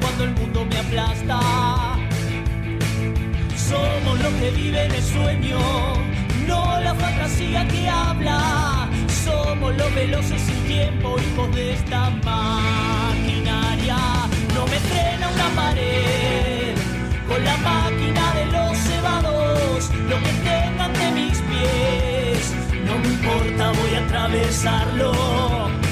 cuando el mundo me aplasta. Somos los que viven el sueño, no la fantasía que habla. Somos los veloces sin tiempo, hijos de esta maquinaria. No me frena una pared con la máquina de los cebados, lo que tengan de mis pies. No me importa, voy a atravesarlo.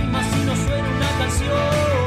canción.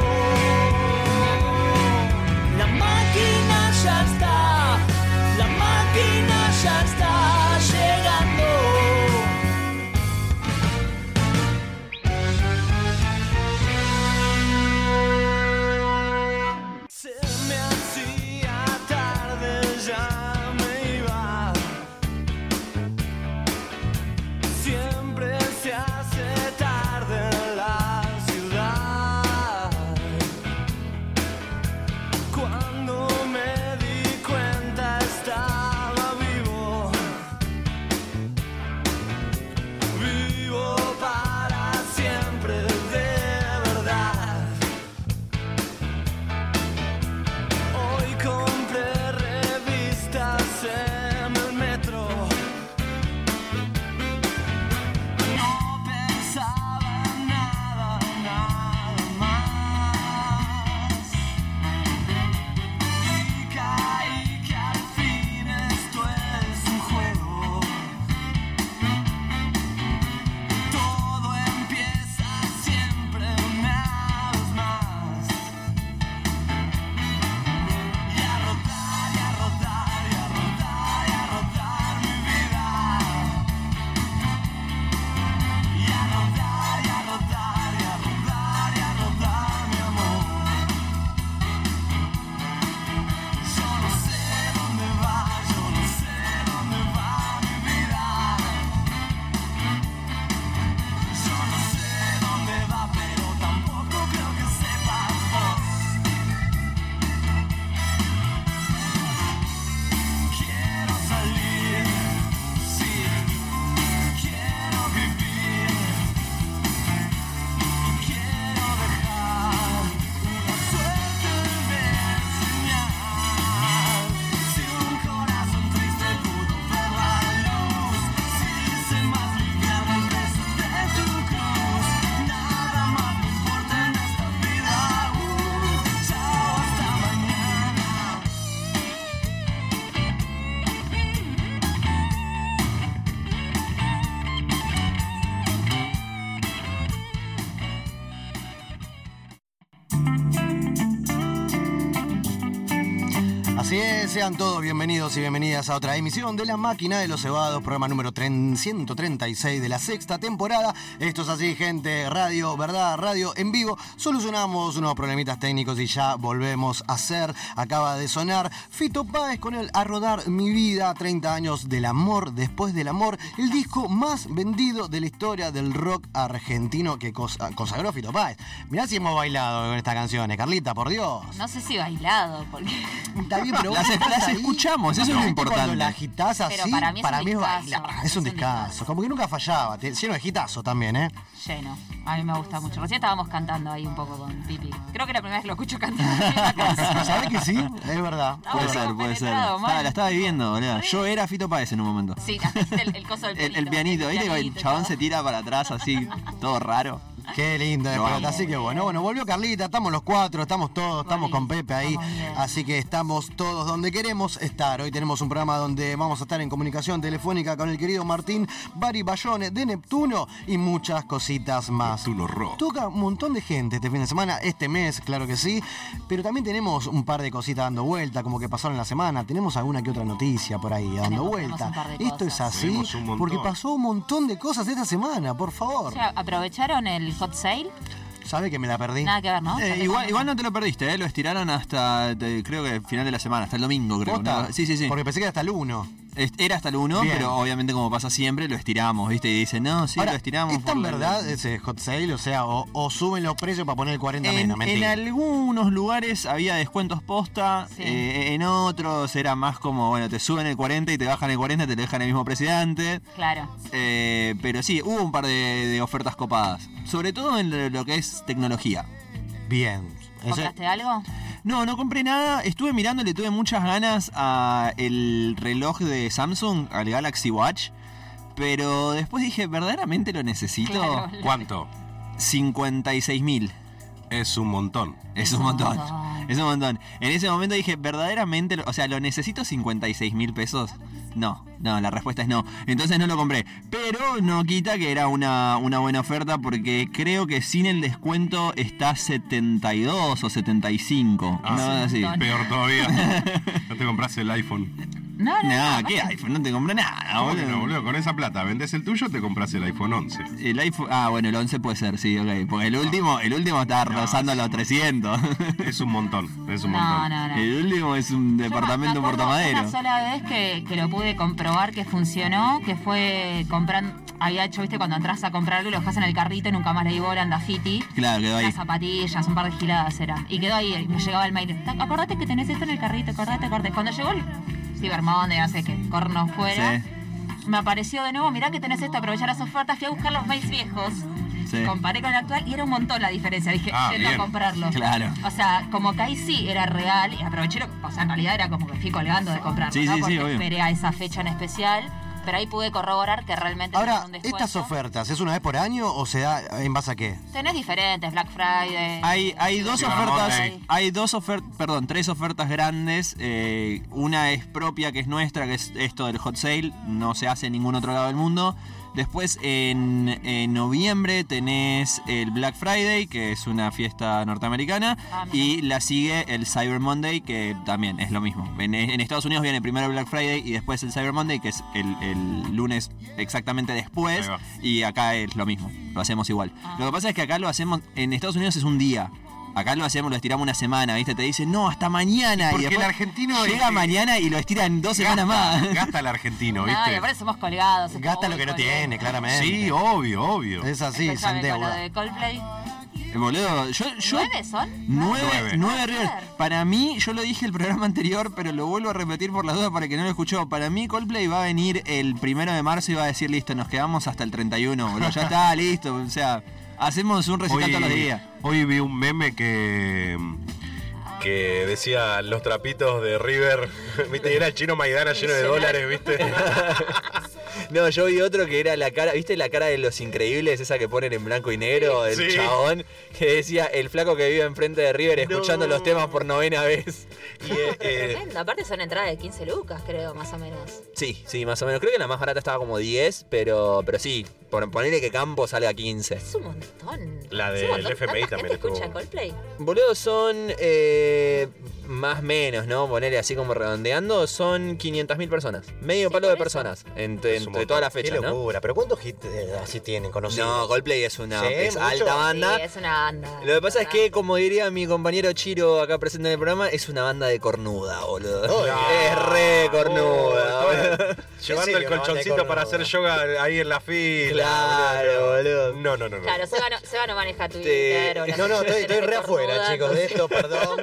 Sean todos bienvenidos y bienvenidas a otra emisión de La Máquina de los Cebados, programa número 136 de la sexta temporada. Esto es así, gente, radio, verdad, radio en vivo. Solucionamos unos problemitas técnicos y ya volvemos a hacer. Acaba de sonar Fito Páez con el A Rodar Mi Vida, 30 años del amor después del amor, el disco más vendido de la historia del rock argentino que consagró Fito Páez. Mirá si hemos bailado con estas canciones, Carlita, por Dios. No sé si bailado, porque. Está bien, pero vos las ahí, escuchamos, eso es lo ¿viste importante. Cuando la agitás así, Pero para mí es un discazo, bailar, es un es un discazo. Como que nunca fallaba, lleno de gitazo también, ¿eh? Lleno. A mí me gusta mucho. Recién estábamos cantando ahí un poco con Pipi. Creo que la primera vez que lo escucho cantar en la casa. ¿Sabés que sí? Es verdad. Puede ser, puede ser. la estaba viviendo, boludo. Yo era Fito Páez en un momento. Sí, el, el coso del El, el pelito, pianito, ¿viste? El pianito y chabón todo. se tira para atrás así, todo raro. Qué lindo de Lo pelota. amo. Así que bueno, bueno, volvió Carlita, estamos los cuatro, estamos todos, estamos con Pepe ahí. Así que estamos todos donde queremos estar. Hoy tenemos un programa donde vamos a estar en comunicación telefónica con el querido Martín Bari Bayone de Neptuno y muchas cositas más. Neptuno Rock. Toca un montón de gente este fin de semana, este mes, claro que sí. Pero también tenemos un par de cositas dando vuelta, como que pasaron en la semana. Tenemos alguna que otra noticia por ahí dando Tenemos- vuelta. tenemos un par de Esto es cosas. así Tenemos un montón. porque pasó un montón de cosas esta semana, por favor. O sea, ¿aprovecharon el hot sale? ¿Sabe que me la perdí? Nada que ver, ¿no? Eh, igual, igual no te lo perdiste, ¿eh? lo estiraron hasta, te- creo que el final de la semana, hasta el domingo, creo. ¿Posta? ¿no? Sí, sí, sí. Porque pensé que era hasta el 1. Era hasta el 1, Bien. pero obviamente como pasa siempre, lo estiramos, ¿viste? Y dicen, no, sí, Ahora, lo estiramos. ¿Es tan por la- verdad ese hot sale? O sea, o, o suben los precios para poner el 40 En, menos, en mentira. algunos lugares había descuentos posta, Sí. eh, en otros era más como, bueno, te suben el 40 y te bajan el 40 y te lo dejan el mismo presidente. Claro. Eh, pero sí, hubo un par de, de ofertas copadas, sobre todo en lo, que es tecnología. Bien. ¿Compraste algo? No, no compré nada. Estuve mirando, le tuve muchas ganas a el reloj de Samsung, al Galaxy Watch. Pero después dije, ¿verdaderamente lo necesito? Claro. ¿Cuánto? 56 mil. Es un montón. Es un montón. Es un montón. En ese momento dije, ¿verdaderamente? lo- O sea, ¿lo necesito 56 mil pesos? No, no, la respuesta es no. Entonces no lo compré. Pero no quita que era una, una buena oferta porque creo que sin el descuento está 72 o 75. Ah, una cosa así. Peor todavía. no te compras el iPhone. No, no, Nah, no, ¿qué iPhone? No te compré nada, ¿Cómo que boludo. no, boludo? Con esa plata vendes el tuyo, te compras el iPhone 11. El iPhone, ah, bueno, el 11 puede ser, sí, ok. Porque el último, el último está No, rozando es los un- 300. Es un montón, es un No, montón. no, no. El último es un departamento me en acuerdo Portamadero. Una sola vez que, que lo pude comprobar que funcionó, que fue comprando. Había hecho, viste, cuando entras a comprar algo y lo dejas en el carrito y nunca más le di bola, anda Fiti. Claro, quedó ahí. Unas zapatillas, un par de giladas eran. Y quedó ahí, y me llegaba el mail. "Ta- Acordate que tenés esto en el carrito, acordate, acordate. Cuando llegó el Cyber Monday, no sé qué, corno fuera, Sí. me apareció de nuevo, mirá que tenés esto, aprovechar las ofertas, fui a buscar los mails viejos. Sí. Comparé con el actual y era un montón la diferencia. Dije, Ah, yendo a comprarlo. Claro. O sea, como que ahí sí era real y aproveché, lo, o sea, en realidad era como que fui colgando de comprarlo, Sí, ¿no? Porque obvio. esperé a esa fecha en especial, pero ahí pude corroborar que realmente Ahora, tenía un descuento. ¿estas ofertas es una vez por año o se da en base a qué? Tenés diferentes, Black Friday. Hay, hay dos Cyber ofertas, Monday. hay dos ofertas, perdón, tres ofertas grandes. eh, una es propia, que es nuestra, que es esto del hot sale, no se hace en ningún otro lado del mundo. Después en, en noviembre tenés el Black Friday, que es una fiesta norteamericana, Ah, y la sigue el Cyber Monday, que también es lo mismo. En, en Estados Unidos viene primero el Black Friday y después el Cyber Monday, que es el, el lunes exactamente después, y acá es lo mismo, lo hacemos igual. Ah. Lo que pasa es que acá lo hacemos, en Estados Unidos es un día. Acá lo hacemos, lo estiramos una semana, ¿viste? Te dicen, no, hasta mañana. Porque y después el argentino llega es- mañana y lo estiran dos semanas más. Gasta el argentino, No, y ¿viste? aparte somos colgados. Gasta lo que no tiene, claramente. Sí, obvio, obvio. Es así, se Escuchame, con lo endeuda. de Coldplay. Eh, Boludo, yo... yo ¿Nueve son? Nueve, Nueve. nueve River. Para mí, yo lo dije el programa anterior, pero lo vuelvo a repetir por las dudas para que no lo escuchó. Para mí, Coldplay va a venir el primero de marzo y va a decir, listo, nos quedamos hasta el 31, boludo. Ya está, listo. O sea, hacemos un recital todos los días. hoy vi un meme que que decía los trapitos de River, viste, y era el chino Maidana lleno de dólares, viste. No, yo vi otro que era la cara, ¿viste la cara de los increíbles? Esa que ponen en blanco y negro, Sí. chabón, que decía el flaco que vive enfrente de River escuchando No. los temas por novena vez. Y, eh, eh, Tremendo. Aparte son entradas de 15 lucas, creo, más o menos. Sí, sí, más o menos. Creo que la más barata estaba como 10, pero, pero sí, por ponerle que Campo salga 15. Es un montón. La del montón. FMI ¿Tanta también gente escucha Coldplay? Boludo, son eh, más menos, ¿no? Ponerle así como redondeando, son 500.000 personas. Medio Sí, palo de personas entre, entre todas las Qué fechas, ¿no? locura, pero ¿cuántos hits eh, así tienen conocidos? No, Coldplay es una Sí, es mucho. alta banda. Sí, es una banda. Lo que pasa es que, como diría mi compañero Chiro acá presente en el programa, es una banda de cornuda, boludo. Oh, es re cornuda. Oh, Llevando el de colchoncito para hacer yoga ahí en la fila. Claro, boludo. No, no, no. no. Claro, Seba no, Seba no maneja Twitter. o las No, no, estoy, estoy re afuera, chicos, de esto, perdón.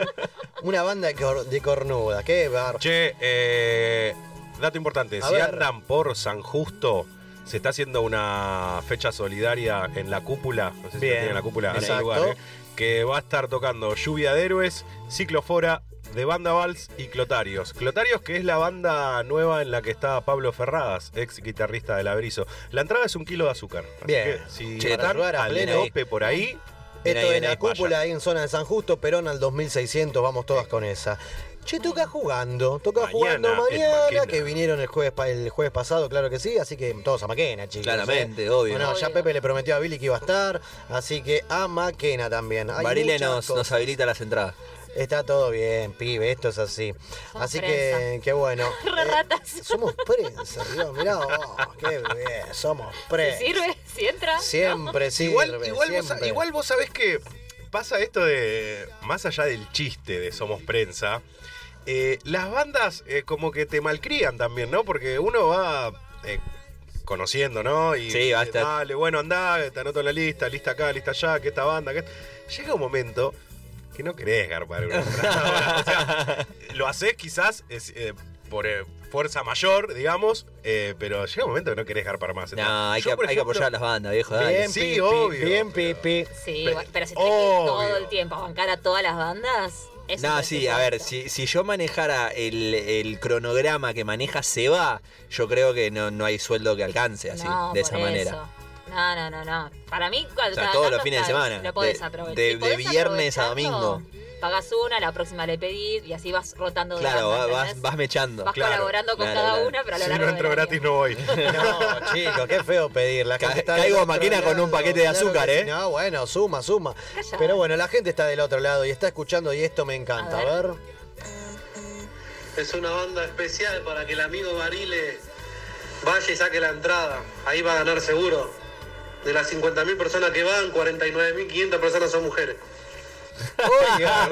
Una banda de, cor- de cornuda, qué bar. Che, eh, dato importante, A si ver. andan por San Justo, se está haciendo una fecha solidaria en la cúpula, no sé si Bien, lo tienen en la cúpula, en ese exacto. lugar, eh, que va a estar tocando Lluvia de Héroes, Ciclofora, de Banda Vals y Clotarios. Clotarios que es la banda nueva en la que está Pablo Ferradas, ex guitarrista de Laberizo. La entrada es un kilo de azúcar. Así Bien. que si Che, están a al pleno. tope por ahí, Esto ahí, en la cúpula, ahí en zona de San Justo, Perón al 2600, vamos todas con esa. Che, toca jugando, toca Mañana jugando mañana, que vinieron el jueves, el jueves pasado, claro que sí, así que todos a Maquena, chicos. Claramente, ¿eh? obvio. Bueno, ya Obvio. Pepe le prometió a Billy que iba a estar, así que a Maquena también. Hay Barile nos habilita las entradas. Está todo bien, pibe, esto es así. Somos así que, qué bueno. Re Eh, ratas. somos prensa, Dios, mirá vos, qué bien, somos prensa. ¿Se sirve? ¿Si entra? Siempre sirve, igual, igual, vos, igual vos sabés que pasa esto de, más allá del chiste de Somos Prensa, eh, las bandas eh, como que te malcrían también, ¿no? Porque uno va eh, conociendo, ¿no? Y Sí, va a estar- dale, bueno, andá, te anoto en la lista, lista acá, lista allá, que esta banda, que... Llega un momento que no querés garpar una. O sea, lo haces quizás es, eh, por eh, fuerza mayor, digamos, eh, pero llega un momento que no querés garpar más. No, hay, Yo, que, por hay que ejemplo, apoyar a las bandas, viejo. dale. Bien, Sí, pipi, obvio. bien, pipi. Sí, Pe- bueno, pero si tenés que ir todo el tiempo a bancar a todas las bandas. eso No, sí, a ver, si, si yo manejara el, el cronograma que maneja Seba, yo creo que no, no hay sueldo que alcance así, No, de por esa manera. No, no, no, no. Para mí, cuando O sea, todos los fines de semana, Lo podés de- aprovechar. de- Si viernes a domingo. Pagás una, la próxima le pedís y así vas rotando de Claro, banda, vas, vas mechando. Vas Claro, colaborando con claro, cada claro. una, pero a lo Si largo no entro año. gratis no voy. No, chicos, qué feo pedir. La gente Ca- caigo a máquina con un paquete de Claro azúcar, ¿eh? sí. No, bueno, suma, suma. Pero bueno, la gente está del otro lado y está escuchando y esto me encanta. A A ver. ver. Es una banda especial para que el amigo Barile vaya y saque la entrada. Ahí va a ganar seguro. De las 50.000 personas que van, 49.500 personas son mujeres. Oiga,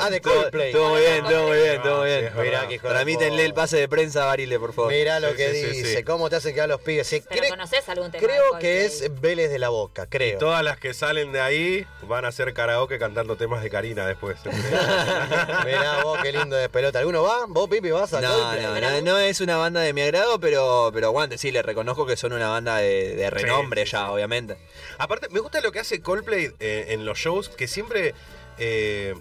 ah, de Coldplay. todo muy bien, todo muy bien, todo muy bien. Mirá que Tramítenle el pase de prensa a Barile, por favor. Mirá lo Sí, que sí, dice, sí. cómo te hacen quedar los pibes. Sí, ¿Pero cre- conoces algún tema creo que es Vélez de la Boca, creo. Todas las que salen de ahí van a hacer karaoke cantando temas de Karina después. Mirá vos, qué lindo de pelota. ¿Alguno va? ¿Vos, Pipi, vas a No, Coldplay? no, no, no es una banda de mi agrado, pero, pero aguante, sí, le reconozco que son una banda de, de renombre sí, ya, sí. obviamente. Aparte, me gusta lo que hace Coldplay eh, en los shows, que siempre eh,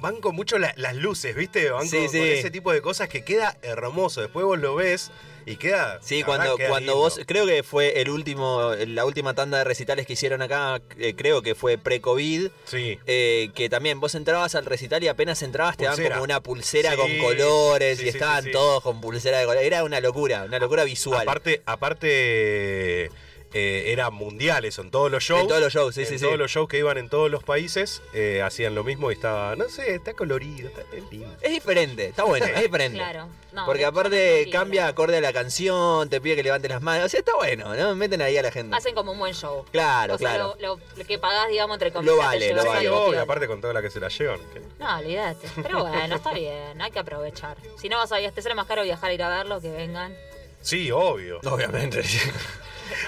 van con mucho la- las luces, ¿viste? Van Sí, con, sí. con ese tipo de cosas que queda hermoso. Después vos lo ves y queda. Sí, cuando, queda cuando lindo. vos, creo que fue el último, la última tanda de recitales que hicieron acá, eh, creo que fue pre-COVID, Sí. eh, que también vos entrabas al recital y apenas entrabas te daban como una pulsera Sí, con colores y estaban todos con pulsera de colores. Era una locura, una locura visual. Aparte, aparte eh, era mundial eso, en todos los shows. En todos los shows, sí, en sí, sí. todos los shows que iban en todos los países eh, hacían lo mismo y estaba, no sé, está colorido, está es lindo. Es diferente, está bueno, es diferente. Claro. No, Porque aparte cambia acorde a la canción, te pide que levantes las manos. O sea, está bueno, ¿no? Meten ahí a la gente. Hacen como un buen show. Claro, O sea, claro. Lo, lo- lo que pagás, digamos, entre comillas. Lo vale, lo vale. Obvio, aparte con toda la que se la llevan. No, olvídate. Pero bueno, está bien, hay que aprovechar. Si no vas a te sale más caro viajar a ir a verlo que vengan. Sí, obvio. Obviamente.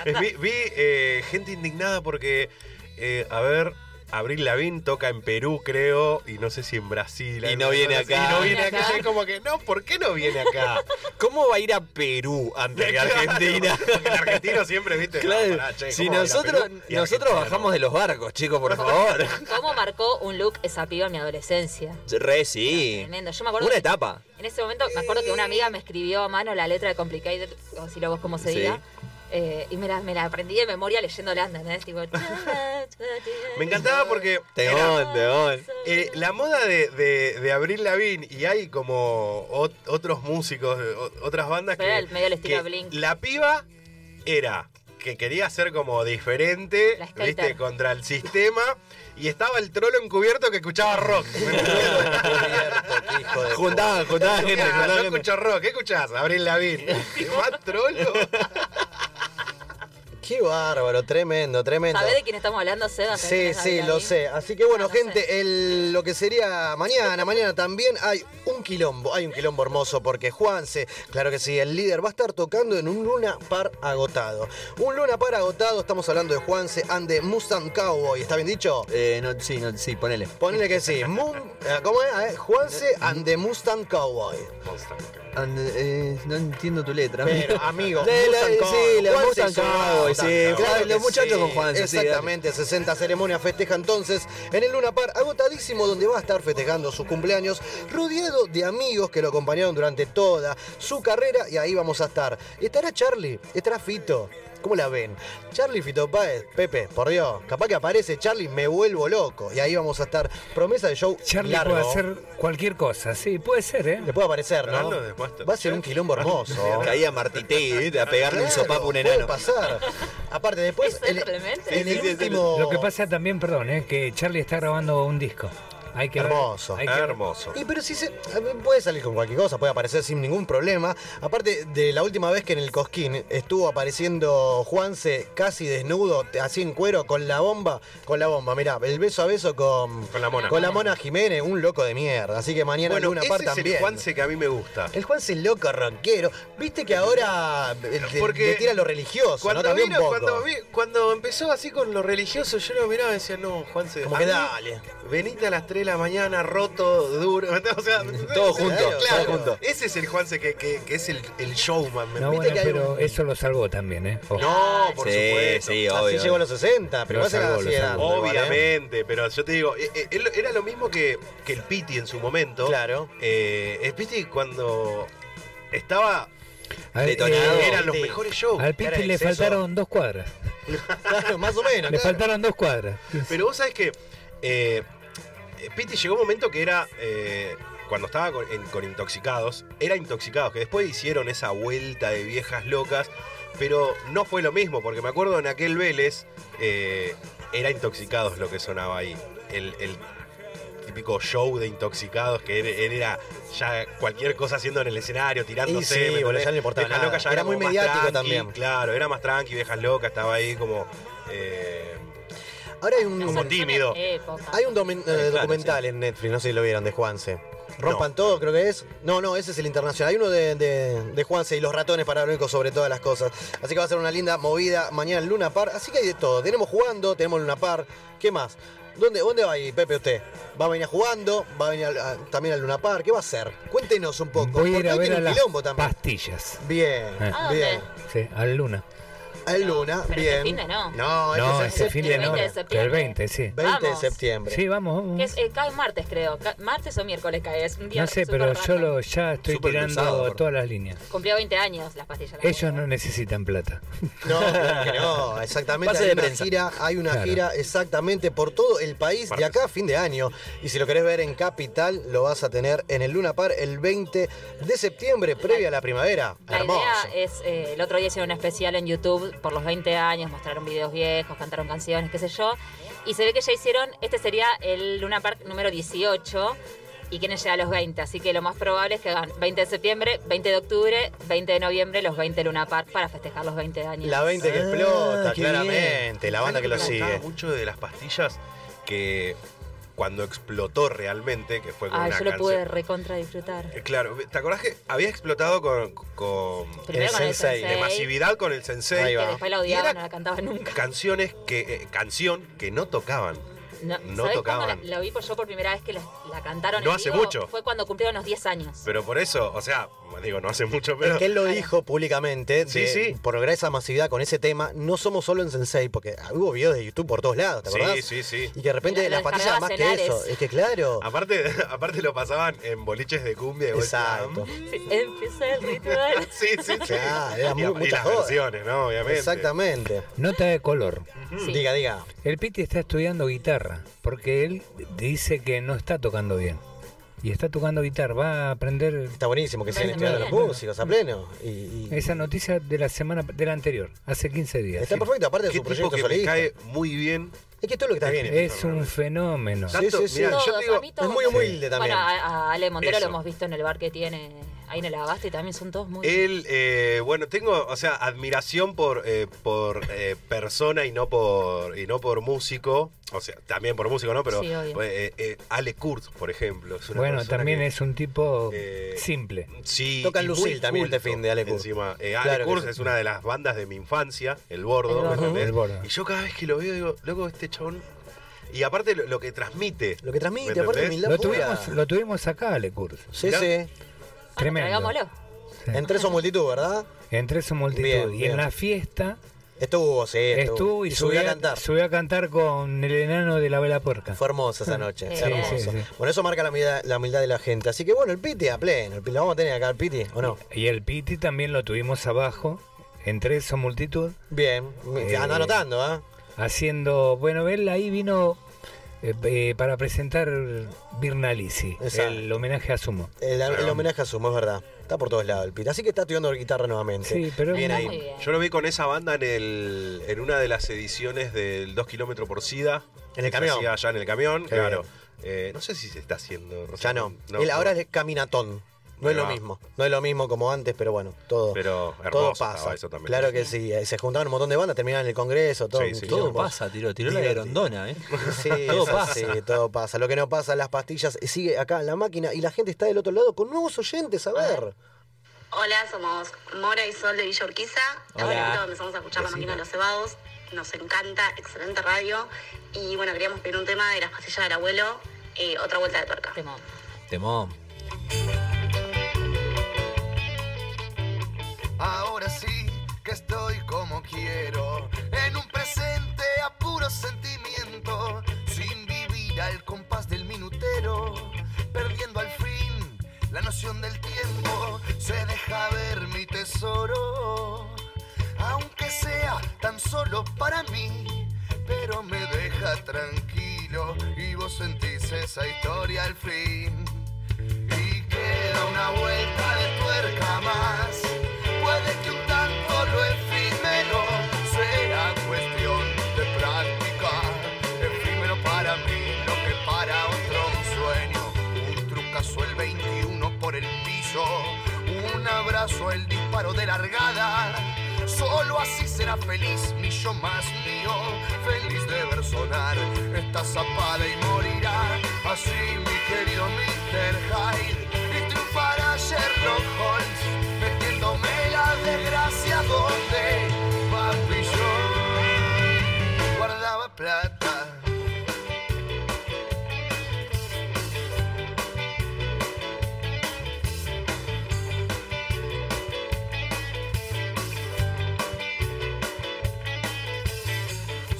Eh, Vi, vi, eh, gente indignada porque, eh, a ver, Abril Lavín toca en Perú, creo, y no sé si en Brasil. Y no viene acá. Y no viene ¿Viene acá. acá? Y es como que, no, ¿por qué no viene acá? ¿Cómo va a ir a Perú antes que a Argentina? Porque el argentino siempre, viste, Claro, no, pará, che, si ¿cómo va a ir a nosotros, nosotros bajamos no. de los barcos, chicos, por favor. ¿Cómo marcó un look esa piba en mi adolescencia? Re, sí. Tremendo. Yo me acuerdo Una que etapa. En ese momento me acuerdo que una amiga me escribió a mano la letra de Complicated, o si lo vos como se Sí. diga. Eh, y me la, me la aprendí de memoria leyéndola, ¿entendés? Tipo, Me encantaba porque era, Tegón, tegón. eh, la moda de, de, de Abril Lavín y hay como ot- otros músicos, otras bandas Pero que, era medio el estilo que Blink. la piba era que quería ser como diferente, viste, contra el sistema y estaba el trolo encubierto que escuchaba rock. Juntaban, juntaban gente, gente. escucho rock, ¿qué escuchás? Abril Lavín. ¿Qué más trolo? Qué bárbaro, tremendo, tremendo. ¿Sabés de quién estamos hablando, Seba? ¿Sabés Sí, sí, lo sé. Así que bueno, Ah, gente, sé. el, lo que sería mañana, mañana también hay un quilombo, hay un quilombo hermoso porque Juanse, claro que sí, el líder va a estar tocando en un Luna Par agotado. Un Luna Par agotado, estamos hablando de Juanse and the Mustang Cowboy, ¿está bien dicho? Eh, no, sí, no, sí, ponele. Ponele que sí. Moon, eh, ¿Cómo es? Eh, Juanse and the Mustang Cowboy. And, eh, no entiendo tu letra. Pero, amigo, la- Mustang sí, Cowboy. la Mustang Cowboy, sí, Claro los muchachos sí. con sí, dale. Exactamente, 60 ceremonias festeja entonces en el Luna Park, agotadísimo, donde va a estar festejando sus cumpleaños, rodeado de amigos que lo acompañaron durante toda su carrera. Y ahí vamos a estar. ¿Estará Charlie? ¿Estará Fito? ¿Cómo la ven? Charlie Fito Páez, Pepe, por Dios, capaz que aparece Charlie, me vuelvo loco. Y ahí vamos a estar. Promesa de show Charlie largo. puede hacer cualquier cosa, sí, puede ser, ¿eh? Le puede aparecer, ¿no? Va a ser un quilombo hermoso. Caía ¿viste? a pegarle un sopapo a un puede enano. pasar. Aparte, después. En, Simplemente. en el último. Lo que pasa también, perdón, es que Charlie está grabando un disco. Hay que ver- Hermoso. hay que- Hermoso. Y pero si se. Puede salir con cualquier cosa, puede aparecer sin ningún problema. Aparte de la última vez que en el Cosquín estuvo apareciendo Juanse casi desnudo, así en cuero, con la bomba. Con la bomba, mirá, el beso a beso con. Con la mona. Con la mona Jiménez, un loco de mierda. Así que mañana Bueno, Luna ese Par es también. el Juanse que a mí me gusta. El Juanse loco rockero. Viste que ahora eh, le- Porque le tira lo religioso, Cuando, ¿no? También vino- un poco. cuando, vi- cuando empezó así con lo religioso, yo lo miraba y decía, no, Juanse, Como que mí, dale. venite a las 3 de la mañana, roto, duro. O sea, Todo junto, claro, todo junto. Ese es el Juanse que, que- que es el, el showman. ¿me No, bueno, que pero un- eso lo salvó también, ¿eh? Ojo. No, por Sí, supuesto. sí, Así obvio. llegó a los 60, pero Lo va a ser salvó, así lo era, ¿eh? Obviamente, pero yo te digo, eh, eh, él- era lo mismo que, que el Piti en su momento. Claro. Eh, el Piti cuando estaba, Al, Detonado. eh, eran los mejores shows. al Piti le exceso. faltaron dos cuadras. Claro, más o menos. Le claro. faltaron dos cuadras. Pero vos sabés que eh, Piti llegó un momento que era. eh, cuando estaba con, en- con Intoxicados, era Intoxicados, que después hicieron esa vuelta de viejas locas, pero no fue lo mismo, porque me acuerdo en aquel Vélez, eh, era Intoxicados lo que sonaba ahí. El, el típico show de Intoxicados, que él, él era ya cualquier cosa haciendo en el escenario, tirándose. Sí, ¿me boludo, entendés? ya no importaba nada. Locas ya Era muy mediático tranqui, también. Claro, era más tranqui, Viejas Locas, estaba ahí como... eh, Ahora hay un, Como tímido. Época. hay un domen- eh, claro, documental en Netflix, no sé si lo vieron, de Juanse. Rompan todo, creo que es. No, no, ese es el internacional. Hay uno de, de, de Juanse y los ratones paranoicos sobre todas las cosas. Así que va a ser una linda movida mañana en Luna Par. Así que hay de todo. Tenemos jugando, tenemos Luna Par. ¿Qué más? ¿Dónde, ¿Dónde va a ir, Pepe, usted? ¿Va a venir jugando? ¿Va a venir al- a- también al Luna Par? ¿Qué va a hacer? Cuéntenos un poco. Voy a ir porque a hoy ver tiene a un las quilombo también. pastillas. Bien, Eh. ¿A dónde? bien. Sí, al Luna. Al Luna, Pero bien. este fin de no. No, No, este es el este fin de no. 20 de que El septiembre. 20, sí. 20 de Vamos. septiembre. Sí, vamos, vamos. Que es, eh, cae martes, creo. Ca- martes o miércoles cae. Es un día No sé, pero yo lo, ya estoy Súper tirando cruzado, por- todas las líneas. Cumplió 20 años las pastillas. Ellos no necesitan plata. No, claro que no, exactamente. Pase hay de una prensa. gira, hay una Claro. gira exactamente por todo el país de acá a fin de año. Y si lo querés ver en Capital, lo vas a tener en el Luna Par el 20 de septiembre, previa a la primavera. La Hermoso. idea es, eh, el otro día hicieron un especial en YouTube por los 20 años, mostraron videos viejos, cantaron canciones, qué sé yo. Y se ve que ya hicieron, este sería el Luna Park número 18 y quieren llegar a los 20. Así que lo más probable es que hagan 20 de septiembre, 20 de octubre, 20 de noviembre, los 20 Luna Park para festejar los 20 años. La 20 que Ah, explota, claramente. La banda que lo ¿Sabés me gustaba sigue. mucho de las pastillas que cuando explotó realmente, que fue con una yo lo pude recontra disfrutar. Eh, Claro, ¿te acordás que había explotado con, con Primero con el Sensei, Sensei, de masividad con el sensei? Ahí que va. después la odiaban, no la cantaban nunca. Canciones que eh, canción que no tocaban. No, no ¿sabés tocaban. la, la vi por yo por primera vez que la, la cantaron No en hace vivo? mucho. Fue cuando cumplieron los 10 años. Pero por eso, o sea, digo, no hace mucho, pero Es que él lo dijo públicamente, Sí, de- sí. por lograr esa masividad con ese tema, no somos solo en Sensei, porque hubo videos de YouTube por todos lados, ¿te Sí, acordás? sí, sí. Y que de repente Lo- lo las pastillas más que eso. Es que claro. aparte, aparte lo pasaban en boliches de cumbia. de Exacto. Sí, empieza el ritual. Sí, sí, sí. Claro, era y, muy- y mucha las versiones, ¿no? Obviamente. Exactamente. Nota de color. Sí. Diga, diga. El Piti está estudiando guitarra porque él dice que no está tocando bien. Y está tocando guitarra. Va a aprender Está buenísimo que sigan estudiando los músicos a pleno. Y, y- esa noticia de la semana de la anterior, hace 15 días. está sí. perfecto, aparte de su proyecto que me solista. cae muy bien. Es que todo lo que está bien. Es un fenómeno. Sí, Tanto- sí, sí. mirá, yo te digo, es muy humilde también. Bueno, a, a Ale Montero Eso. lo hemos visto en el bar que tiene ahí en el Abasto y también son todos muy... Él, eh, bueno, tengo, o sea, admiración por, eh, por eh, persona y no por y no por músico. O sea, también por músico, ¿no? Pero Sí, obvio. eh, eh, Ale Kurt, por ejemplo. Es una Bueno, también que- es un tipo eh, simple. Sí, Toca en y Lucil muy también este culto fin de Ale Kurz. Encima, Eh, Ale sí. es una de las bandas de mi infancia, El Bordo. El ¿me Bordo. entendés? El Bordo. Y yo cada vez que lo veo digo, loco, este chabón. Y aparte lo, lo que transmite. Lo que transmite, ¿me aparte, humildad Lo tuvimos, lo tuvimos acá, Ale Kurz. Sí, sí. Tremendo. traigámoslo. Sí. En tres o multitud, ¿verdad? Entre su multitud. Bien, y bien. en la fiesta Estuvo, sí, estuvo. Estuvo y, subió subió a cantar. Subió a cantar con el enano de la vela puerca. Fue hermosa esa noche, Sí, hermoso. sí, sí. Bueno, eso marca la humildad, la humildad de la gente. Así que bueno, el Piti a pleno. El ¿Lo vamos a tener acá el Piti o no? Y el Piti también lo tuvimos abajo, entre esa multitud, Bien, Eh, anda anotando, ¿ah? haciendo. Bueno, él ahí vino eh, eh, para presentar Virnalisi, Exacto. el homenaje a Sumo. El, el homenaje a Sumo, es verdad. Está por todos lados el Piti. Así que está estudiando guitarra nuevamente. Sí, pero Bien ahí. Bien. Yo lo vi con esa banda en el en una de las ediciones del 2 kilómetros por SIDA. En el camión. allá en el camión, Qué claro. Eh, no sé si se está haciendo. Ya no. Él ahora es caminatón. No es lo va. mismo. No es lo mismo como antes, pero bueno, todo, Pero hermoso todo pasa. eso también. Claro que sí. eh, Se juntaban un montón de bandas, terminaban en el congreso, todo. Sí, sí. Todo pasa, tiró, tiró la grondona, ¿eh? Sí, Todo pasa. así, todo pasa. Lo que no pasa, las pastillas, eh, sigue acá en la máquina y la gente está del otro lado con nuevos oyentes, a ver. Hola, somos Mora y Sol de Villa Urquiza. Poquito empezamos a escuchar la máquina de los cebados. Nos encanta, excelente radio. Y bueno, queríamos pedir un tema de las pastillas del abuelo, eh, otra vuelta de tuerca. Temón. Temón. Ahora sí que estoy como quiero, en un presente a puro sentimiento, sin vivir al compás del minutero, perdiendo al fin la noción del tiempo, se deja ver mi tesoro, aunque sea tan solo para mí, pero me deja tranquilo y vos sentís esa historia al fin. Y queda una vuelta de tuerca más. Puede que un tanto lo efímero sea cuestión de práctica. Efímero para mí, lo que para otro un sueño. Un trucazo el 21 por el piso. Un abrazo, el disparo de largada. Solo así será feliz mi yo más mío. Feliz de ver sonar esta zapada y morirá. Así mi querido Mr. Hyde. Y triunfará Sherlock Holmes. La desgracia donde papi guardaba plata.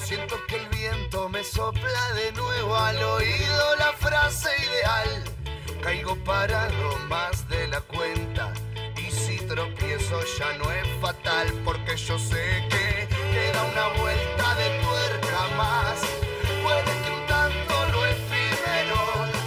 Siento que el viento me sopla de nuevo al oído la frase ideal. Caigo parado más de la cuenta. Tropiezo ya no es fatal, porque yo sé que queda una vuelta de tuerca más. Puede que un tanto lo efímero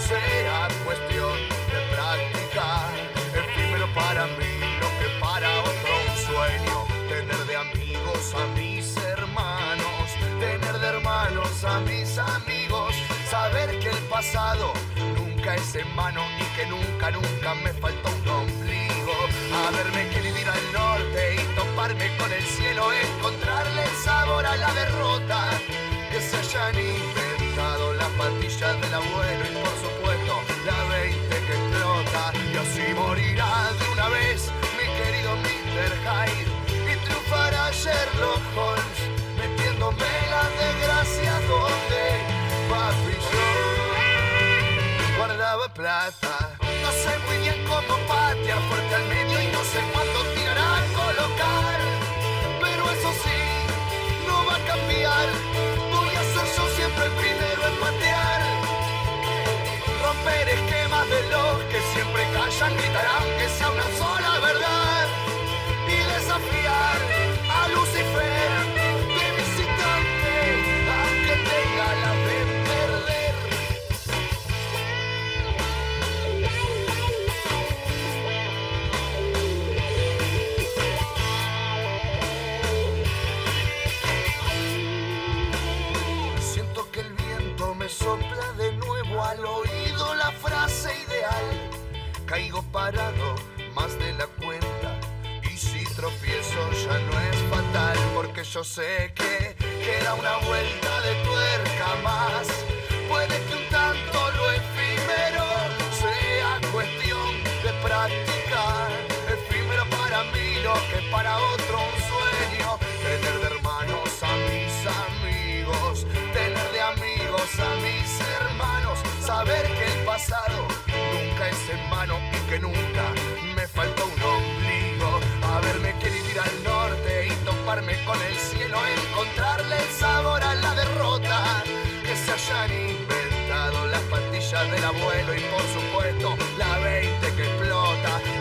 sea cuestión de práctica. Efímero para mí, lo que para otro un sueño. Tener de amigos a mis hermanos, tener de hermanos a mis amigos. Saber que el pasado nunca es en vano y que nunca, nunca me falta un ombligo. Haberme querido al norte y toparme con el cielo, encontrarle sabor a la derrota. Que se hayan inventado las pastillas del abuelo y por supuesto la 20 que explota. Y así morirá de una vez mi querido Mr. Hyde y triunfará Sherlock Holmes metiéndome la desgracia donde papi yo guardaba plata. No sé muy bien cómo patear fuerte el primero en patear. Romper esquemas de los que siempre callan, gritar aunque sea una sola verdad. Y desafiar a Lucifer al oído la frase ideal. Caigo parado más de la cuenta. Y si tropiezo ya no es fatal, porque yo sé que queda una vuelta de tuerca más. Puede que un tanto lo efímero sea cuestión de practicar. Efímero para mí, lo que para otro un sueño. Tener de hermanos a mis amigos, tener de amigos a mis. Saber que el pasado nunca es en vano y que nunca me falta un ombligo. Haberme querido ir al norte y topar toparme con el cielo, encontrarle el sabor a la derrota. Que se hayan inventado las pastillas del abuelo y por supuesto la 20 que explota.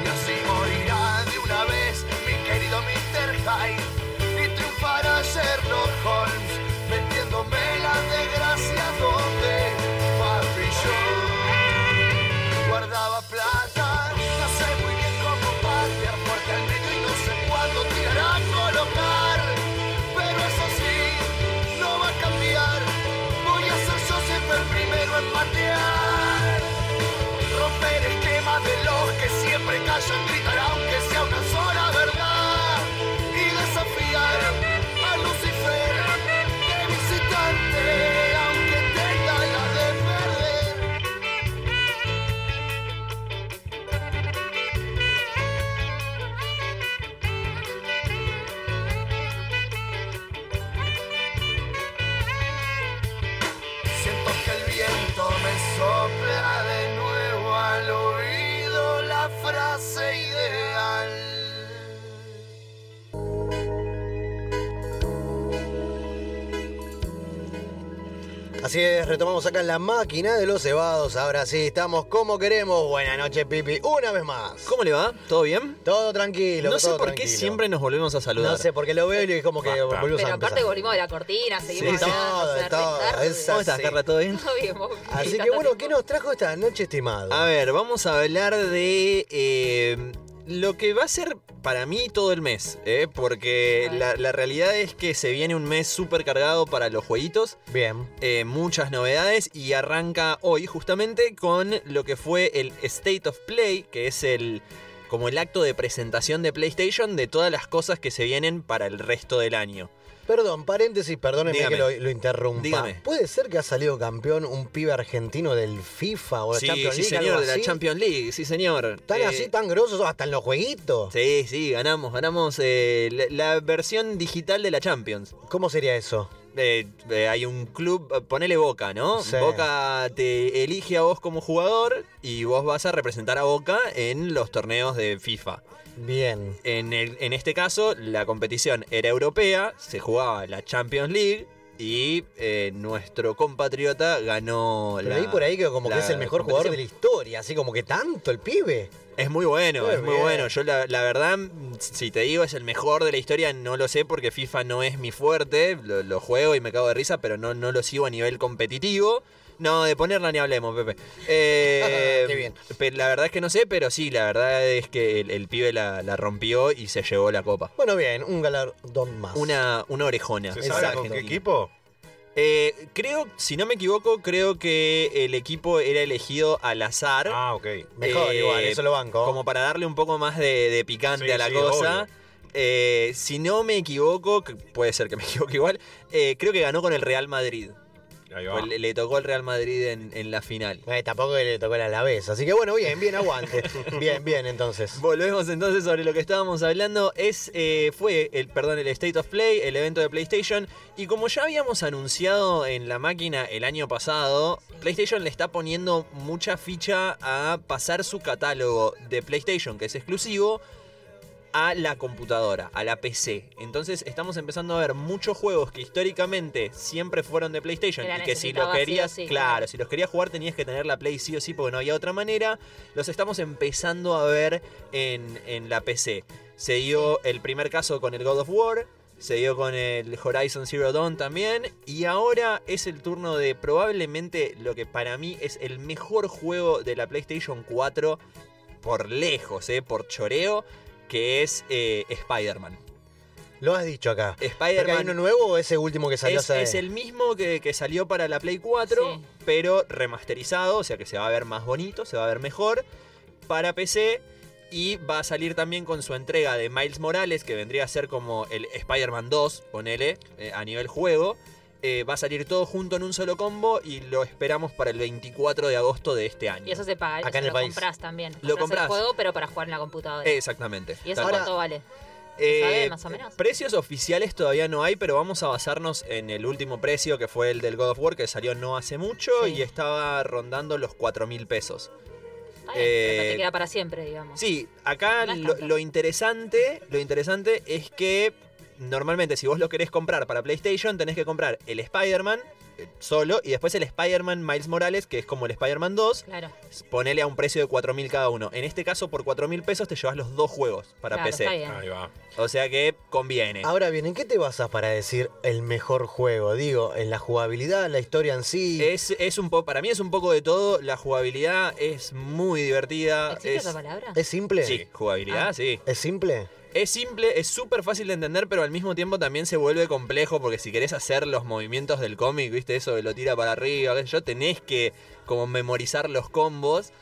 Así es, retomamos acá en la máquina de los cebados. Ahora sí, estamos como queremos. Buenas noches, Pipi, una vez más. ¿Cómo le va? ¿Todo bien? Todo tranquilo. No sé todo por qué tranquilo. siempre nos volvemos a saludar. No sé, porque lo veo y es como que volvemos Pero a empezar. aparte volvimos de la cortina, seguimos Sí, hablando, todo, o sea, todo, tarde. ¿Cómo estás. Carla? ¿Todo bien? Todo bien, vos, Así que bueno. ¿qué nos trajo esta noche, estimado? A ver, vamos a hablar de eh, lo que va a ser para mí todo el mes, ¿eh? porque la, la realidad es que se viene un mes súper cargado para los jueguitos, Bien. eh, muchas novedades y arranca hoy justamente con lo que fue el State of Play, que es el como el acto de presentación de PlayStation de todas las cosas que se vienen para el resto del año. Perdón, paréntesis, perdóneme Dígame. que lo, lo interrumpa. Dígame. ¿Puede ser que ha salido campeón un pibe argentino del FIFA o la Sí, Champions sí League? señor, algo de la? Champions League, sí señor. ¿Tan Eh, así, tan grosos, hasta en los jueguitos? Sí, sí, ganamos, ganamos eh, la, la versión digital de la Champions. ¿Cómo sería eso? Eh, hay un club, ponele Boca, ¿no? Sí. Boca te elige a vos como jugador y vos vas a representar a Boca en los torneos de FIFA. Bien. En, el- en este caso, la competición era europea, se jugaba la Champions League y eh, nuestro compatriota ganó Pero la. ahí por ahí que como que es el mejor jugador de la historia, así como que tanto el pibe. Es muy bueno, Muy es muy bien. bueno. Yo la, la verdad, si te digo es el mejor de la historia, no lo sé porque FIFA no es mi fuerte. Lo, lo juego y me cago de risa, pero no, no lo sigo a nivel competitivo. No, de ponerla ni hablemos, Pepe. Eh, Qué bien. Pero la verdad es que no sé, pero sí, la verdad es que el, el pibe la, la rompió y se llevó la copa. Bueno, bien, un galardón más. Una, una orejona. ¿Se sabe con qué equipo? Eh, creo, si no me equivoco, creo que el equipo era elegido al azar. Ah, ok. Mejor, Eh, igual, eso lo banco. Como para darle un poco más de, de picante Sí, a la sí, cosa. Eh, si no me equivoco, puede ser que me equivoque igual, eh, creo que ganó con el Real Madrid. Pues le, le tocó el Real Madrid en, en la final. Eh, tampoco le tocó la vez. Así que bueno, bien, bien, aguante. bien, bien, entonces. Volvemos entonces sobre lo que estábamos hablando. Es, eh, fue el, perdón, el State of Play, el evento de PlayStation. Y como ya habíamos anunciado en la máquina el año pasado, PlayStation le está poniendo mucha ficha a pasar su catálogo de PlayStation, que es exclusivo, a la computadora, a la PC. Entonces estamos empezando a ver muchos juegos que históricamente siempre fueron de PlayStation y que si lo sí querías, sí, claro, claro. si los querías jugar tenías que tener la Play sí o sí porque no había otra manera. Los estamos empezando a ver en, en la PC. Se dio el primer caso con el God of War, se dio con el Horizon Zero Dawn también. Y ahora es el turno de probablemente lo que para mí es el mejor juego de la PlayStation 4 por lejos, eh, por choreo, que es eh, Spider-Man. Lo has dicho acá. ¿Porque hay Spider-Man uno nuevo o ese último que salió es, es el mismo que, que salió para la Play 4, Sí. pero remasterizado, o sea que se va a ver más bonito, se va a ver mejor para PC. Y va a salir también con su entrega de Miles Morales, que vendría a ser como el Spider-Man 2, ponele, eh, a nivel juego. Eh, va a salir todo junto en un solo combo y lo esperamos para el 24 de agosto de este año. Y eso se paga, Acá eso en el lo país. compras también. Lo Compras el juego, pero para jugar en la computadora. Exactamente. ¿Y eso cuánto vale? Eh, ¿Sabe más o menos? Precios oficiales todavía no hay, pero vamos a basarnos en el último precio que fue el del God of War, que salió no hace mucho Sí. y estaba rondando los 4 mil pesos. Pero eh, te queda para siempre, digamos. Sí, acá lo interesante, lo interesante es que normalmente si vos lo querés comprar para PlayStation, tenés que comprar el Spider-Man eh, solo y después el Spider-Man Miles Morales, que es como el Spider-Man 2, Claro. ponele a un precio de 4.000 cada uno. En este caso, por 4.000 pesos te llevas los dos juegos para Claro, PC. está bien. Ahí va. O sea que conviene. Ahora bien, ¿en qué te basas para decir el mejor juego? Digo, en la jugabilidad, la historia en sí. Es, es un po- para mí es un poco de todo. La jugabilidad es muy divertida. ¿Existe Es, esa palabra? ¿Es simple? sí, jugabilidad, Ah. sí. ¿Es simple? Es simple, es súper fácil de entender, pero al mismo tiempo también se vuelve complejo porque si querés hacer los movimientos del cómic, viste, eso de lo tira para arriba, qué sé yo, tenés que como memorizar los combos.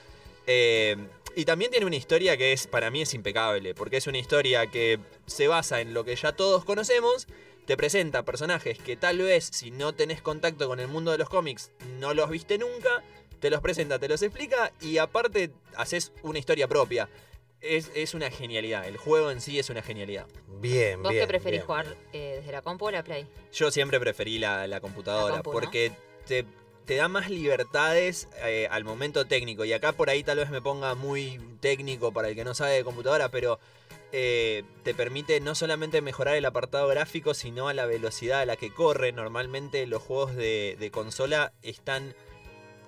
Eh, y también tiene una historia que es para mí es impecable, porque es una historia que se basa en lo que ya todos conocemos, te presenta personajes que tal vez si no tenés contacto con el mundo de los cómics no los viste nunca, te los presenta, te los explica y aparte haces una historia propia. Es, es una genialidad, el juego en sí es una genialidad. Bien, ¿Vos bien. qué preferís bien. jugar eh, desde la compu o la Play? Yo siempre preferí la, la computadora La compu, ¿no? porque te, te da más libertades eh, al momento técnico. Y acá por ahí tal vez me ponga muy técnico para el que no sabe de computadora, pero eh, te permite no solamente mejorar el apartado gráfico, sino a la velocidad a la que corre. Normalmente los juegos de, de consola están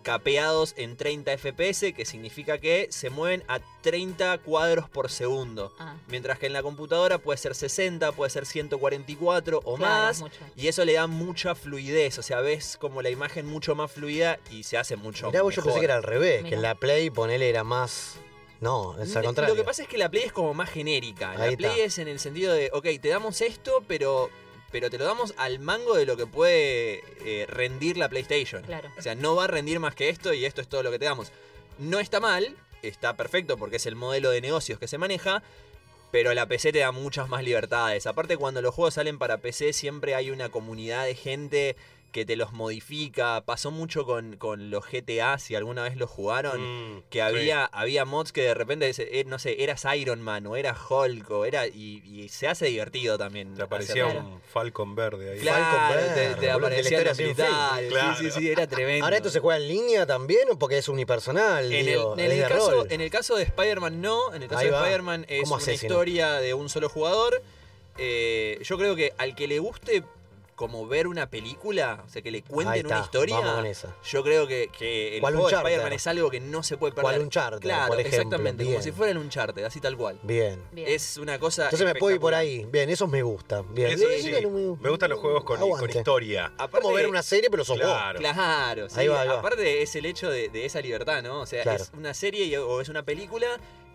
capeados en 30 FPS, que significa que se mueven a 30 cuadros por segundo. Ah, Mientras que en la computadora puede ser 60, puede ser 144 o claro, más. mucho. Y eso le da mucha fluidez, o sea, ves como la imagen mucho más fluida y se hace mucho Mirá, vos yo pensé mejor. que era al revés, que en la Play ponele era más. No, es al contrario. Lo que pasa es que la Play es como más genérica. La Play está. es en el sentido de, ok, te damos esto, pero, pero te lo damos al mango de lo que puede eh, rendir la PlayStation. Claro. O sea, no va a rendir más que esto y esto es todo lo que te damos. No está mal, está perfecto porque es el modelo de negocios que se maneja, pero la PC te da muchas más libertades. Aparte, cuando los juegos salen para PC, siempre hay una comunidad de gente que te los modifica. Pasó mucho con, con los GTA, si alguna vez los jugaron. Mm, Que sí. había, había mods que de repente, eh, no sé, eras Iron Man o eras Hulk o era. Y, y se hace divertido también. Te aparecía un Falcon verde ahí. Claro, Falcon te, verde, te historia los militares. Claro. Sí, sí, sí, era tremendo. Ahora esto se juega en línea también o porque es unipersonal. En digo, el, en, caso, rol. en el caso de Spider-Man no, en el caso Ahí de. Spider-Man es ¿Cómo una historia de un solo jugador. Eh, yo creo que al que le guste como ver una película, o sea, que le cuenten una historia, Vamos con esa. yo creo que, que el ¿Cuál juego de? Spider-Man es algo que no se puede perder. ¿Cuál Uncharted, Claro, por ejemplo? exactamente, como si fuera el Uncharted, así tal cual. Bien. Bien. Es una cosa Entonces me puedo ir por ahí. Bien, esos me gustan. Bien. Eso Sí, sí. Me gustan los juegos con, con historia. Aparte, Como ver una serie, pero vos. Claro. Claro, sí. Ahí va, ahí va. Aparte es el hecho de, de esa libertad, ¿no? O sea, Claro. es una serie y- o es una película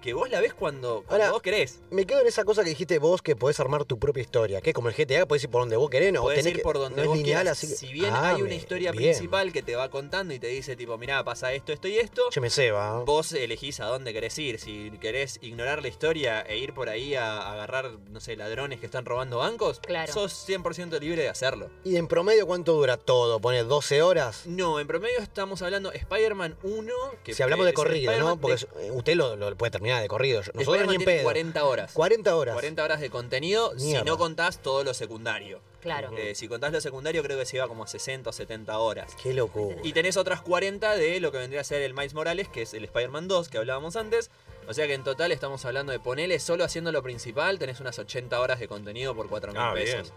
que vos la ves cuando, cuando Ahora, vos querés. Me quedo en esa cosa que dijiste vos que podés armar tu propia historia. Que es como el GTA, podés ir por donde vos querés, ¿no? O Podés ir que- por donde no vos es lineal, quieras. así que- Si bien Ah, hay una historia bien. principal que te va contando y te dice, tipo, mirá, pasa esto, esto y esto, Che, me ceba. ¿eh? vos elegís a dónde querés ir. Si querés ignorar la historia e ir por ahí a, a agarrar, no sé, ladrones que están robando bancos, Claro. sos 100% libre de hacerlo. ¿Y en promedio cuánto dura todo? ¿Pones 12 horas? No, en promedio estamos hablando Spider-man 1. Que si hablamos de es el corrido, ¿no? Porque de- eh, usted lo, lo puede terminar de corrido. Nosotros ni en pedo. 40 horas. 40 horas. 40 horas de contenido si no contás todo lo secundario. Claro. Eh, si contás lo secundario creo que se iba como a 60 o 70 horas. Qué locura. Y tenés otras 40 de lo que vendría a ser el Miles Morales, que es el Spider-Man 2 que hablábamos antes. O sea que en total estamos hablando de ponerle solo haciendo lo principal, tenés unas 80 horas de contenido por 4 mil Ah, bien. pesos.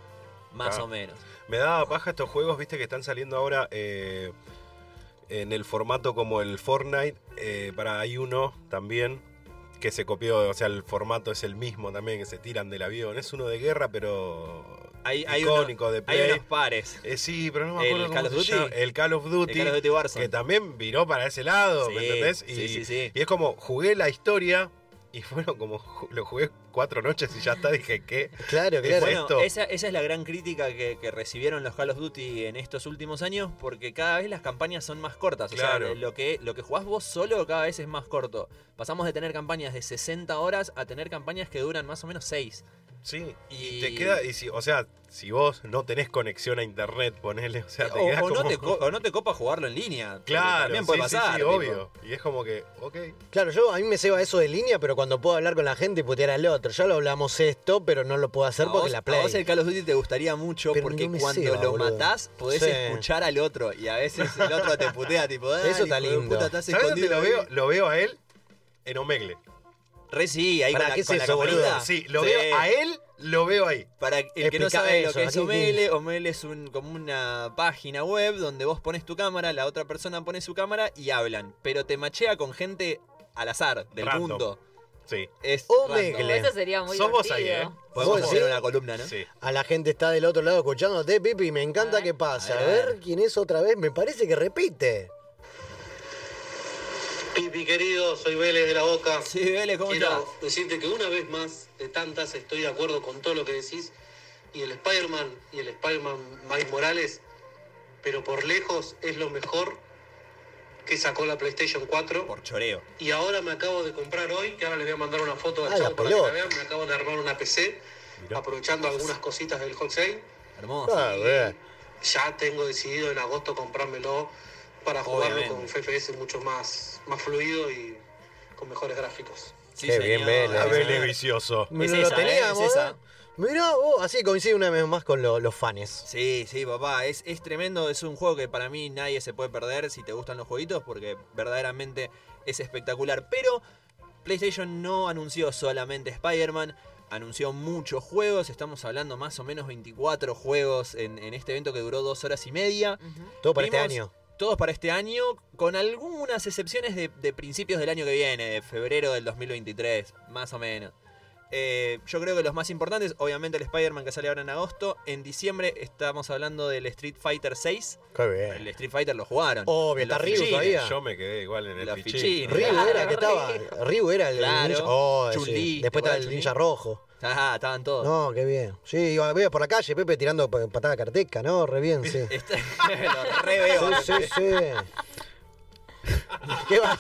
Más Ah. o menos. Me da paja estos juegos, viste, que están saliendo ahora eh, en el formato como el Fortnite. eh, para hay uno también que se copió, o sea, el formato es el mismo también, que se tiran del avión. Es uno de guerra, pero Hay, hay, icónico uno- de hay Play. unos pares. Eh, sí, pero no me ¿El acuerdo Call cómo of se Duty? llama. El Call of Duty. El Call of Duty Warzone. que también viró para ese lado, ¿me entendés? Y, sí, sí, sí. y es como, jugué la historia y fueron como, lo jugué cuatro noches y ya está, dije, ¿qué? Claro, ¿Qué claro. fue Bueno, esto? esa, esa es la gran crítica que, que recibieron los Call of Duty en estos últimos años, porque cada vez las campañas son más cortas. O Claro. sea, lo que, lo que jugás vos solo cada vez es más corto. Pasamos de tener campañas de 60 horas a tener campañas que duran más o menos 6. Sí, y, Y- te queda, y si, o sea, si vos no tenés conexión a internet, ponele, o sea, te o, queda o no te, o no te copa jugarlo en línea. Claro, También puede sí, sí, pasar. sí, tipo. obvio. Y es como que, ok. Claro, yo a mí me ceba eso de línea, pero cuando puedo hablar con la gente y putear al otro. Ya lo hablamos esto, pero no lo puedo hacer A porque vos, la a Play. vos el Call of Duty te gustaría mucho Pero porque no cuando ceba, lo boludo. matás podés Sí. escuchar al otro y a veces el otro te putea tipo, "Dale, Eso está lindo. puta, estás ¿Sabes dónde lo ahí". veo? Lo veo a él en Omegle. Re sí, ahí Pará, con la, ¿qué es con la eso, boludo? Sí, lo Sí. veo a él lo veo ahí. Para el que no sabe lo eso, que es Omele, Omele es un, como una página web donde vos pones tu cámara, la otra persona pone su cámara y hablan. Pero te machea con gente al azar del Random. mundo. Sí. Es Omegle. Eso sería muy Sos vos ahí, divertido. ¿eh? Podemos ¿Vos hacer una columna, ¿no? Sí. A la gente está del otro lado escuchándote, Pipi, me encanta que pase. A ver quién es otra vez, me parece que repite. Pipi querido, soy Vélez de la Boca. Sí, Vélez, ¿cómo Quiero estás? decirte que una vez más de tantas estoy de acuerdo con todo lo que decís. Y el Spider-Man y el Spider-Man Miles Morales, pero por lejos es lo mejor que sacó la PlayStation 4. Por choreo. Y ahora me acabo de comprar hoy, que ahora les voy a mandar una foto del Ah, para que la vean. Me acabo de armar una PC, aprovechando algunas cositas del hot. Hermoso. Ah. Ya tengo decidido en agosto comprármelo para jugarlo Obviamente. con un FPS mucho más, más fluido y con mejores gráficos. Sí, Qué bien. Vélez. A vicioso. Es lo esa, ¿eh? teníamos, Es esa. ¿eh? Mirá vos, así coincide una vez más con lo- los fans. Sí, sí, papá, es, es tremendo, es un juego que para mí nadie se puede perder si te gustan los jueguitos porque verdaderamente es espectacular. Pero PlayStation no anunció solamente Spider-Man, anunció muchos juegos, estamos hablando más o menos 24 juegos en, en este evento que duró dos horas y media. Todo para este año. Todos para este año, con algunas excepciones de, de principios del año que viene, de febrero del 2023, más o menos. Eh, yo creo que los más importantes, obviamente el Spider-Man que sale ahora en agosto. En diciembre estamos hablando del Street Fighter 6. Qué El bien. Street Fighter lo jugaron. Obvio, los está Ryu todavía. Yo me quedé igual en el La fichín. Ryu Claro, era que estaba. Ryu era el Claro. ninja. Oh, sí. Después ¿te estaba acuerdas el de ninja rojo. Ah, estaban todos. No, qué bien. Sí, iba, veía por la calle, Pepe tirando pa- patada carteca, ¿no? Re bien, sí. Este- lo re veo. Sí, sí, sí. ¿Qué, va?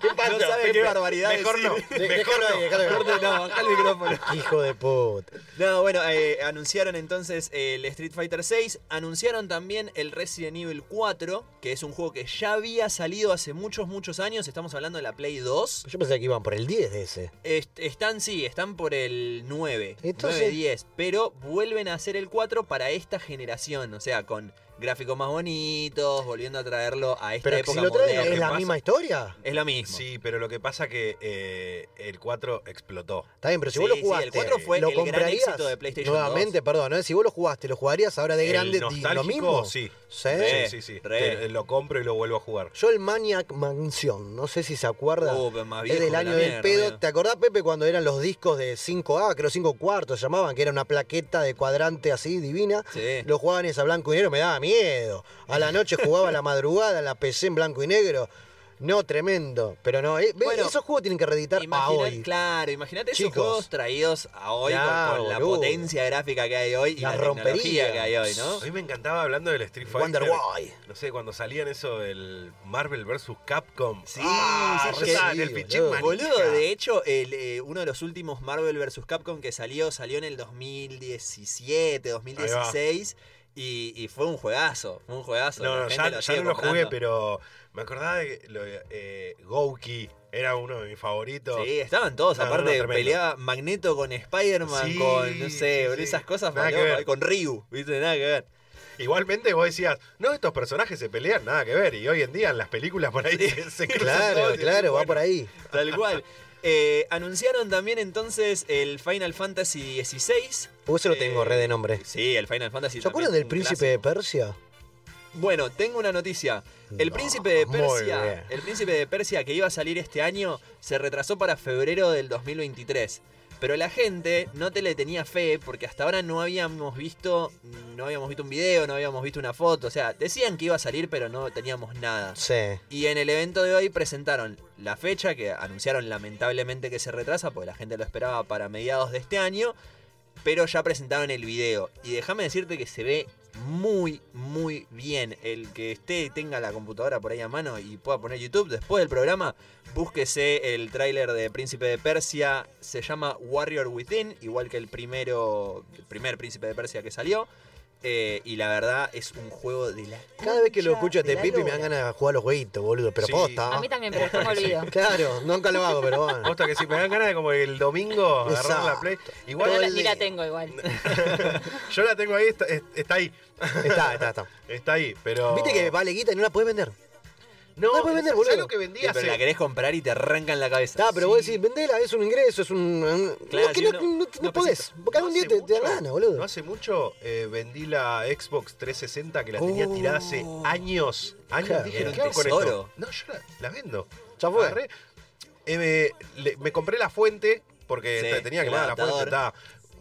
¿Qué pasa? No sabe Pepe? qué barbaridad Mejor no. De- Mejor no. déjalo. Corte, no, bajá el micrófono. Hijo de puta. No, bueno, eh, anunciaron entonces el Street Fighter 6, anunciaron también el Resident Evil 4, que es un juego que ya había salido hace muchos, muchos años, estamos hablando de la Play 2. Yo pensé que iban por el 10 de ese. Est- están, sí, están por el 9, Entonces- 9, 10, pero vuelven a hacer el 4 para esta generación, o sea, con gráficos más bonitos, volviendo a traerlo a esta Pero época si lo traen, moderna. ¿es la pasa- misma historia? Es lo mismo. Sí, pero lo que pasa que eh, el 4 explotó. Está bien, pero si Sí, vos lo sí, jugaste, el 4 fue ¿lo el gran comprarías? éxito de PlayStation Nuevamente, perdón, ¿eh? si vos lo jugaste, ¿lo jugarías ahora de El grande? ¿Lo mismo? sí. ¿Sí? Re. Sí, sí, sí. re. Te- lo compro y lo vuelvo a jugar. Yo el Maniac Mansion, no sé si se acuerda. Uh, es del año la del mierda, pedo. ¿Te acordás, Pepe, cuando eran los discos de 5A, creo 5 cuartos se llamaban, que era una plaqueta de cuadrante así divina? Sí. Lo jugaban esa blanco y negro, me daba miedo. A la noche jugaba a la madrugada la PC en blanco y negro. No, tremendo. Pero no, eh, Bueno, esos juegos tienen que reeditar a Imagina- hoy. Claro, imagínate esos Chicos. juegos traídos a hoy con- Claro, con, la boludo. potencia gráfica que hay hoy y La la, rompería. tecnología que hay hoy, ¿no? A mí me encantaba hablando del Street Fighter. Wonder Why. No sé, cuando salían eso del Marvel vs. Capcom. Sí, Ah, sí, el boludo. Boludo, de hecho, el, eh, uno de los últimos Marvel vs. Capcom que salió, salió en el 2017, 2016. Y, y fue un juegazo, fue un juegazo. No, no, ya, lo ya sigue no lo jugué, pero me acordaba de que lo, eh, Gouki. Era uno de mis favoritos. Sí, estaban todos. No, Aparte, no, peleaba Magneto con Spider-Man, Sí, con, no sé, sí, sí. esas cosas, peleaba con Ryu, ¿viste? Nada que ver. Igualmente vos decías, no, estos personajes se pelean, nada que ver. Y hoy en día en las películas por ahí se cruzan Claro, claro, va bueno, por ahí. Tal cual. Eh, anunciaron también entonces el Final Fantasy XVI. Porque eso lo tengo, Eh, re de nombre. Sí, el Final Fantasy. ¿Se acuerdan del príncipe de. Persia? Bueno, tengo una noticia. El No, príncipe de. Persia, el príncipe de Persia que iba a salir este año, se retrasó para febrero del 2023. Pero la gente no te le tenía fe porque hasta ahora no habíamos visto, no habíamos visto un video, no habíamos visto una foto. O sea, decían que iba a salir, pero no teníamos nada. Sí. Y en el evento de hoy presentaron la fecha que anunciaron lamentablemente que se retrasa porque la gente lo esperaba para mediados de este año, pero ya presentaron el video. Y déjame decirte que se ve muy, muy bien. El que esté, tenga la computadora por ahí a mano y pueda poner YouTube después del programa, búsquese el tráiler de Príncipe de Persia. Se llama Warrior Within, igual que el primero, el primer Príncipe de Persia que salió. Eh, y la verdad es un juego de la. Cada vez que lo escucho a de este la Pipi me dan ganas de jugar a los jueguitos, boludo. Pero Sí. posta. A mí también, pero después me olvido. Claro, nunca lo hago, pero bueno. Posta que si me dan ganas de como el domingo agarrar la. Play. Igual la- ni la tengo igual. yo la tengo ahí, está, está ahí. Está, está, está. Está ahí, pero. Viste que vale guita y no la puedes vender. No, No, puedes vender, ¿sabes boludo. lo que vendí Sí, pero la querés comprar y te arrancan la cabeza. Está, pero vos decís, vendela, es un ingreso, es un. Claro, no, que sí, no, podés. Porque algún No día hace te, te da mucho- gana, boludo. No hace mucho eh, vendí la Xbox 360 que la tenía tirada hace años. Años Claro. dije, Era un ¿qué hago con esto? No, yo la, la vendo. Ya fue. Agarré, eh, me, le- me compré la fuente porque Sí, te- tenía que pagar la fuente. estaba-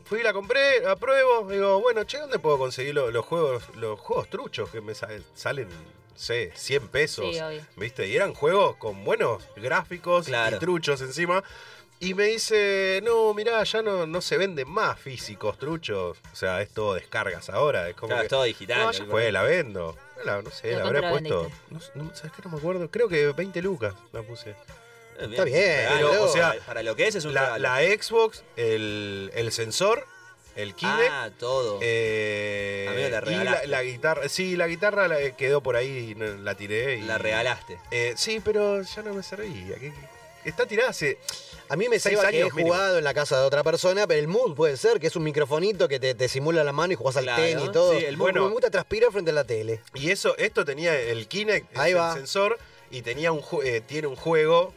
Fui, la compré, la pruebo, digo, bueno, che, ¿dónde puedo conseguir lo- los juegos los juegos truchos que me sa- salen, sé, 100 pesos? Sí, obvio. ¿Viste? Y eran juegos con buenos gráficos Claro. y truchos encima. Y me dice, no, mirá, ya no, no se venden más físicos, truchos. O sea, es todo descargas ahora. Es como Claro, que, es todo digital. No, ya fue, la vendo. La- no sé, ¿Pero la habré la puesto. No, no, ¿Sabes qué? No me acuerdo. Creo que 20 lucas la puse. Está bien, pero, o sea, para, lo que es es un La, la Xbox, el, el sensor, el Kinect. Ah, todo. eh, A mí me la y la, regalaste. la guitarra. Sí, la guitarra la- quedó por ahí, no- la tiré. Y, La regalaste. Eh, sí, pero ya no me servía. ¿Qué- qué- Está tirada hace. A mí me salva que he mínimo. jugado en la casa de otra persona, pero el mood puede ser, que es un microfonito que te, te simula la mano y jugás al Claro, tenis y todo. sí, el mood. bueno, me gusta transpirar frente a la tele. Y eso, esto tenía el Kinect, Ahí el va. sensor, y tenía un eh, tiene un juego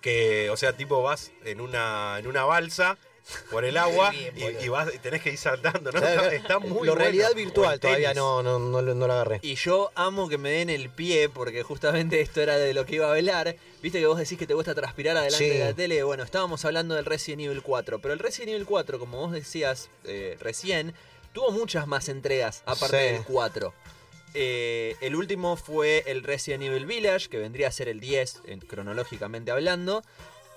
que, o sea, tipo vas en una, en una balsa por el agua bien, y, vas y tenés que ir saltando, ¿no? Claro, Está, está muy Lo bueno. realidad virtual todavía no, no, no, lo agarré. Y yo amo que me den el pie, porque justamente esto era de lo que iba a hablar. Viste que vos decís que te gusta transpirar adelante Sí. de la tele. Bueno, estábamos hablando del Resident Evil 4, pero el Resident Evil 4, como vos decías eh, recién, tuvo muchas más entregas aparte Sí. del 4. Eh, el último fue el Resident Evil Village, que vendría a ser el 10, en- cronológicamente hablando.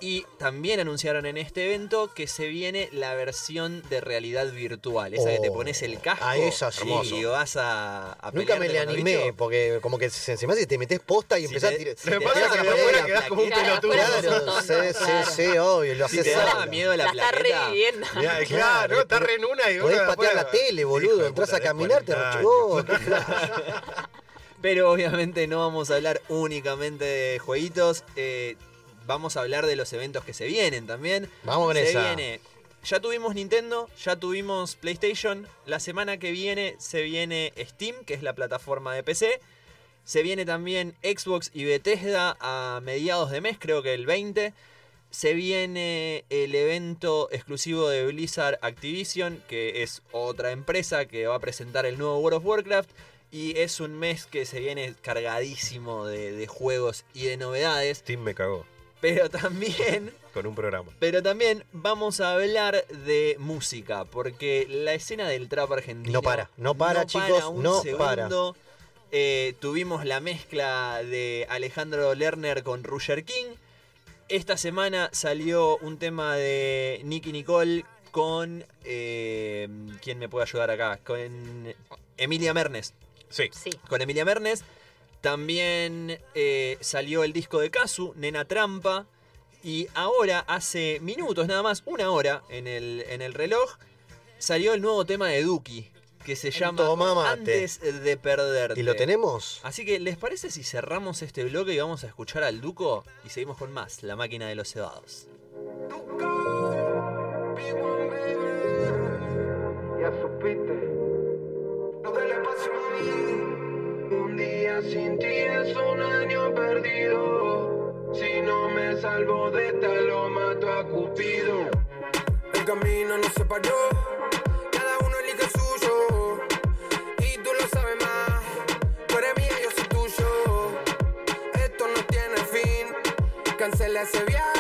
Y también anunciaron en este evento que se viene la versión de realidad virtual. Esa que te Oh. pones el casco Ah, esa sí. y vas a, a Nunca me le animé, bichos. porque como que se, se me hace que te metes posta y Si empezás te- a tirar. si te pasa que afuera plaqueta, quedás como un pelotudo. Claro, sí, sí, sí, obvio, lo Si haces te solo. miedo la, La está plaqueta. reviviendo. Mirá, Claro, claro, no, está re en una y Podés patear la tele, boludo. Entrás a caminar, te 40 oh, años. qué flash. Pero obviamente no vamos a hablar únicamente de jueguitos. eh, vamos a hablar de los eventos que se vienen también. Vamos con se esa. viene. Ya tuvimos Nintendo, ya tuvimos PlayStation. La semana que viene se viene Steam, que es la plataforma de PC. Se viene también Xbox y Bethesda a mediados de mes, creo que el 20. Se viene el evento exclusivo de Blizzard Activision, que es otra empresa que va a presentar el nuevo World of Warcraft. Y es un mes que se viene cargadísimo de, de juegos y de novedades. Steam me cagó Pero también con un programa. pero también vamos a hablar de música, porque la escena del trap argentino No para, no para, chicos, un no segundo. Eh, tuvimos la mezcla de Alejandro Lerner con Roger King. Esta semana salió un tema de Nicky Nicole con... eh, ¿Quién me puede ayudar acá? Con Emilia Mernes Sí. Sí. con Emilia Mernes. También eh, salió el disco de Kazu, Nena Trampa. Y ahora, hace minutos nada más, una hora en el, en el reloj, salió el nuevo tema de Duki, que se llama Toma. Antes de Perderte. ¿Y lo tenemos? Así que, ¿les parece si cerramos este bloque y vamos a escuchar al Duco? Y seguimos con más, La Máquina de los Cebados. Ya supiste lo Sin ti es un año perdido. Si no me salvo de esta, lo mato a Cupido. El camino no se paró. Cada uno elige el suyo. Y tú lo sabes más. Tú eres mía, yo soy tuyo. Esto no tiene fin. Cancela ese viaje.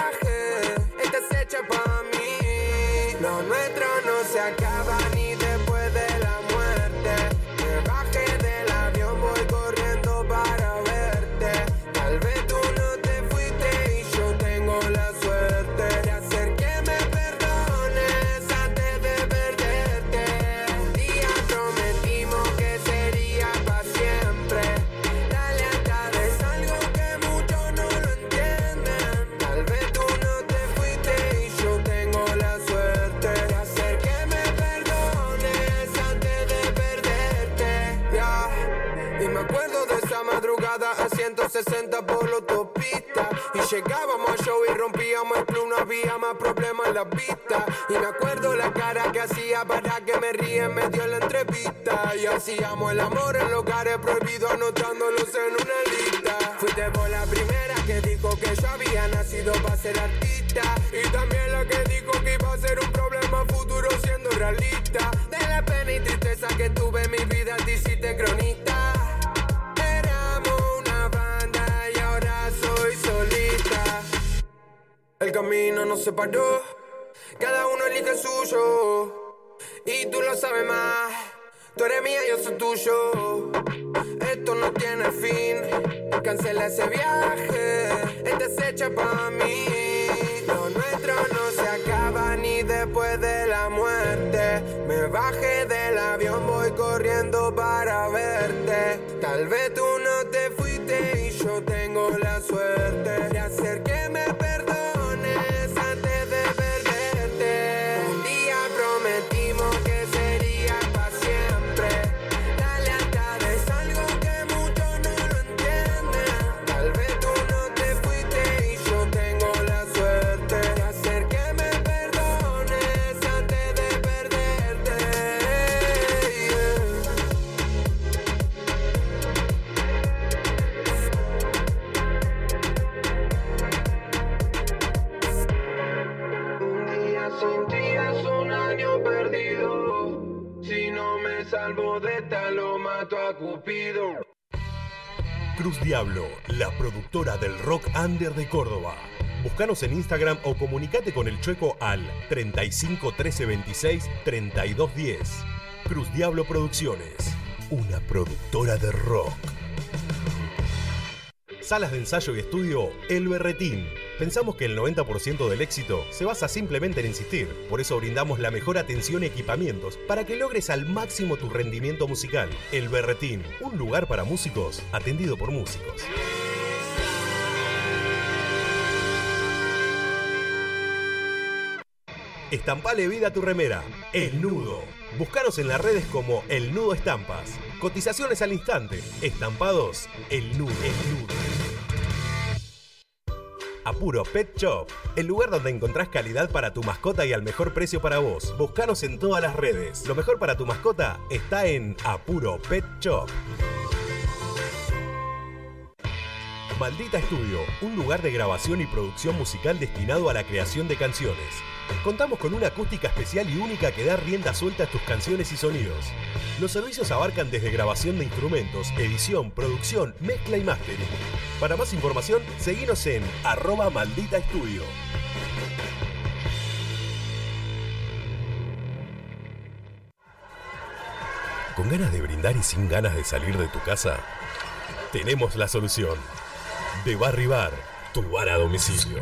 60 por la autopista. Y llegábamos a show y rompíamos el club, no había más problemas en la pista. Y me acuerdo la cara que hacía para que me ríen, me dio la entrevista. Y hacíamos el amor en lugares prohibidos, anotándolos en una lista. Fuiste por la primera que dijo que yo había nacido para ser artista. Y también la que dijo que iba a ser un problema futuro siendo realista. De la pena y tristeza que tuve en mi vida, te hiciste cronista. Camino nos separó, cada uno elige el suyo. Y tú lo sabes más, tú eres mía, yo soy tuyo. Esto no tiene fin, cancela ese viaje, este se echa pa' mí. Lo nuestro no se acaba ni después de la muerte. Me bajé del avión, voy corriendo para verte. Tal vez tú Cupido. Cruz Diablo, la productora del rock under de Córdoba. Búscanos en Instagram o comunicate con el Chueco al 35 13 26 32 10. Cruz Diablo Producciones, una productora de rock. Salas de ensayo y estudio El Berretín. Pensamos que el 90% del éxito se basa simplemente en insistir. Por eso brindamos la mejor atención y equipamientos para que logres al máximo tu rendimiento musical. El Berretín, un lugar para músicos atendido por músicos. Estampale vida a tu remera. El Nudo. Búscanos en las redes como El Nudo Estampas. Cotizaciones al instante. Estampados. El Nudo. El Nudo. Apuro Pet Shop, el lugar donde encontrás calidad para tu mascota y al mejor precio para vos. Búscanos en todas las redes. Lo mejor para tu mascota está en Apuro Pet Shop. Maldita Estudio, un lugar de grabación y producción musical destinado a la creación de canciones. Contamos con una acústica especial y única que da rienda suelta a tus canciones y sonidos. Los servicios abarcan desde grabación de instrumentos, edición, producción, mezcla y mastering. Para más información, seguinos en arroba maldita estudio. ¿Con ganas de brindar y sin ganas de salir de tu casa? Tenemos la solución. De Barry Bar, tu bar a domicilio.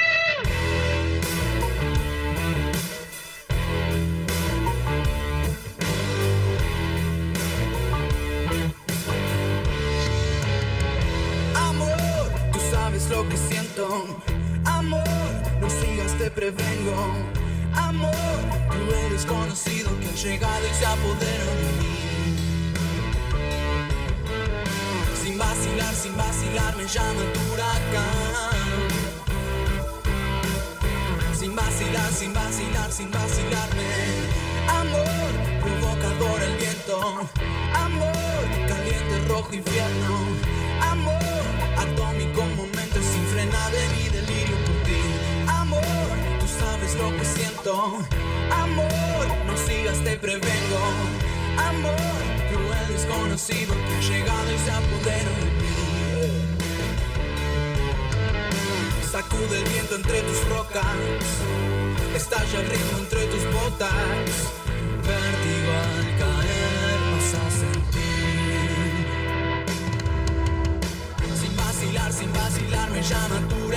Prevengo. Amor, tú eres conocido que ha llegado y se apoderó de mí. Sin vacilar, sin vacilar, me llama tu huracán. Sin vacilar, sin vacilar, sin vacilarme. Amor, provocador el viento. Amor, caliente rojo infierno. Amor, atómico momento sin frenar de mi sabes lo que siento. Amor, no sigas, te prevengo. Amor, cruel desconocido que llegado y se apoderó de mí. Sacude el viento entre tus rocas, estalla el ritmo entre tus botas. Vértigo al caer vas a sentir. Sin vacilar, sin vacilar me llama tu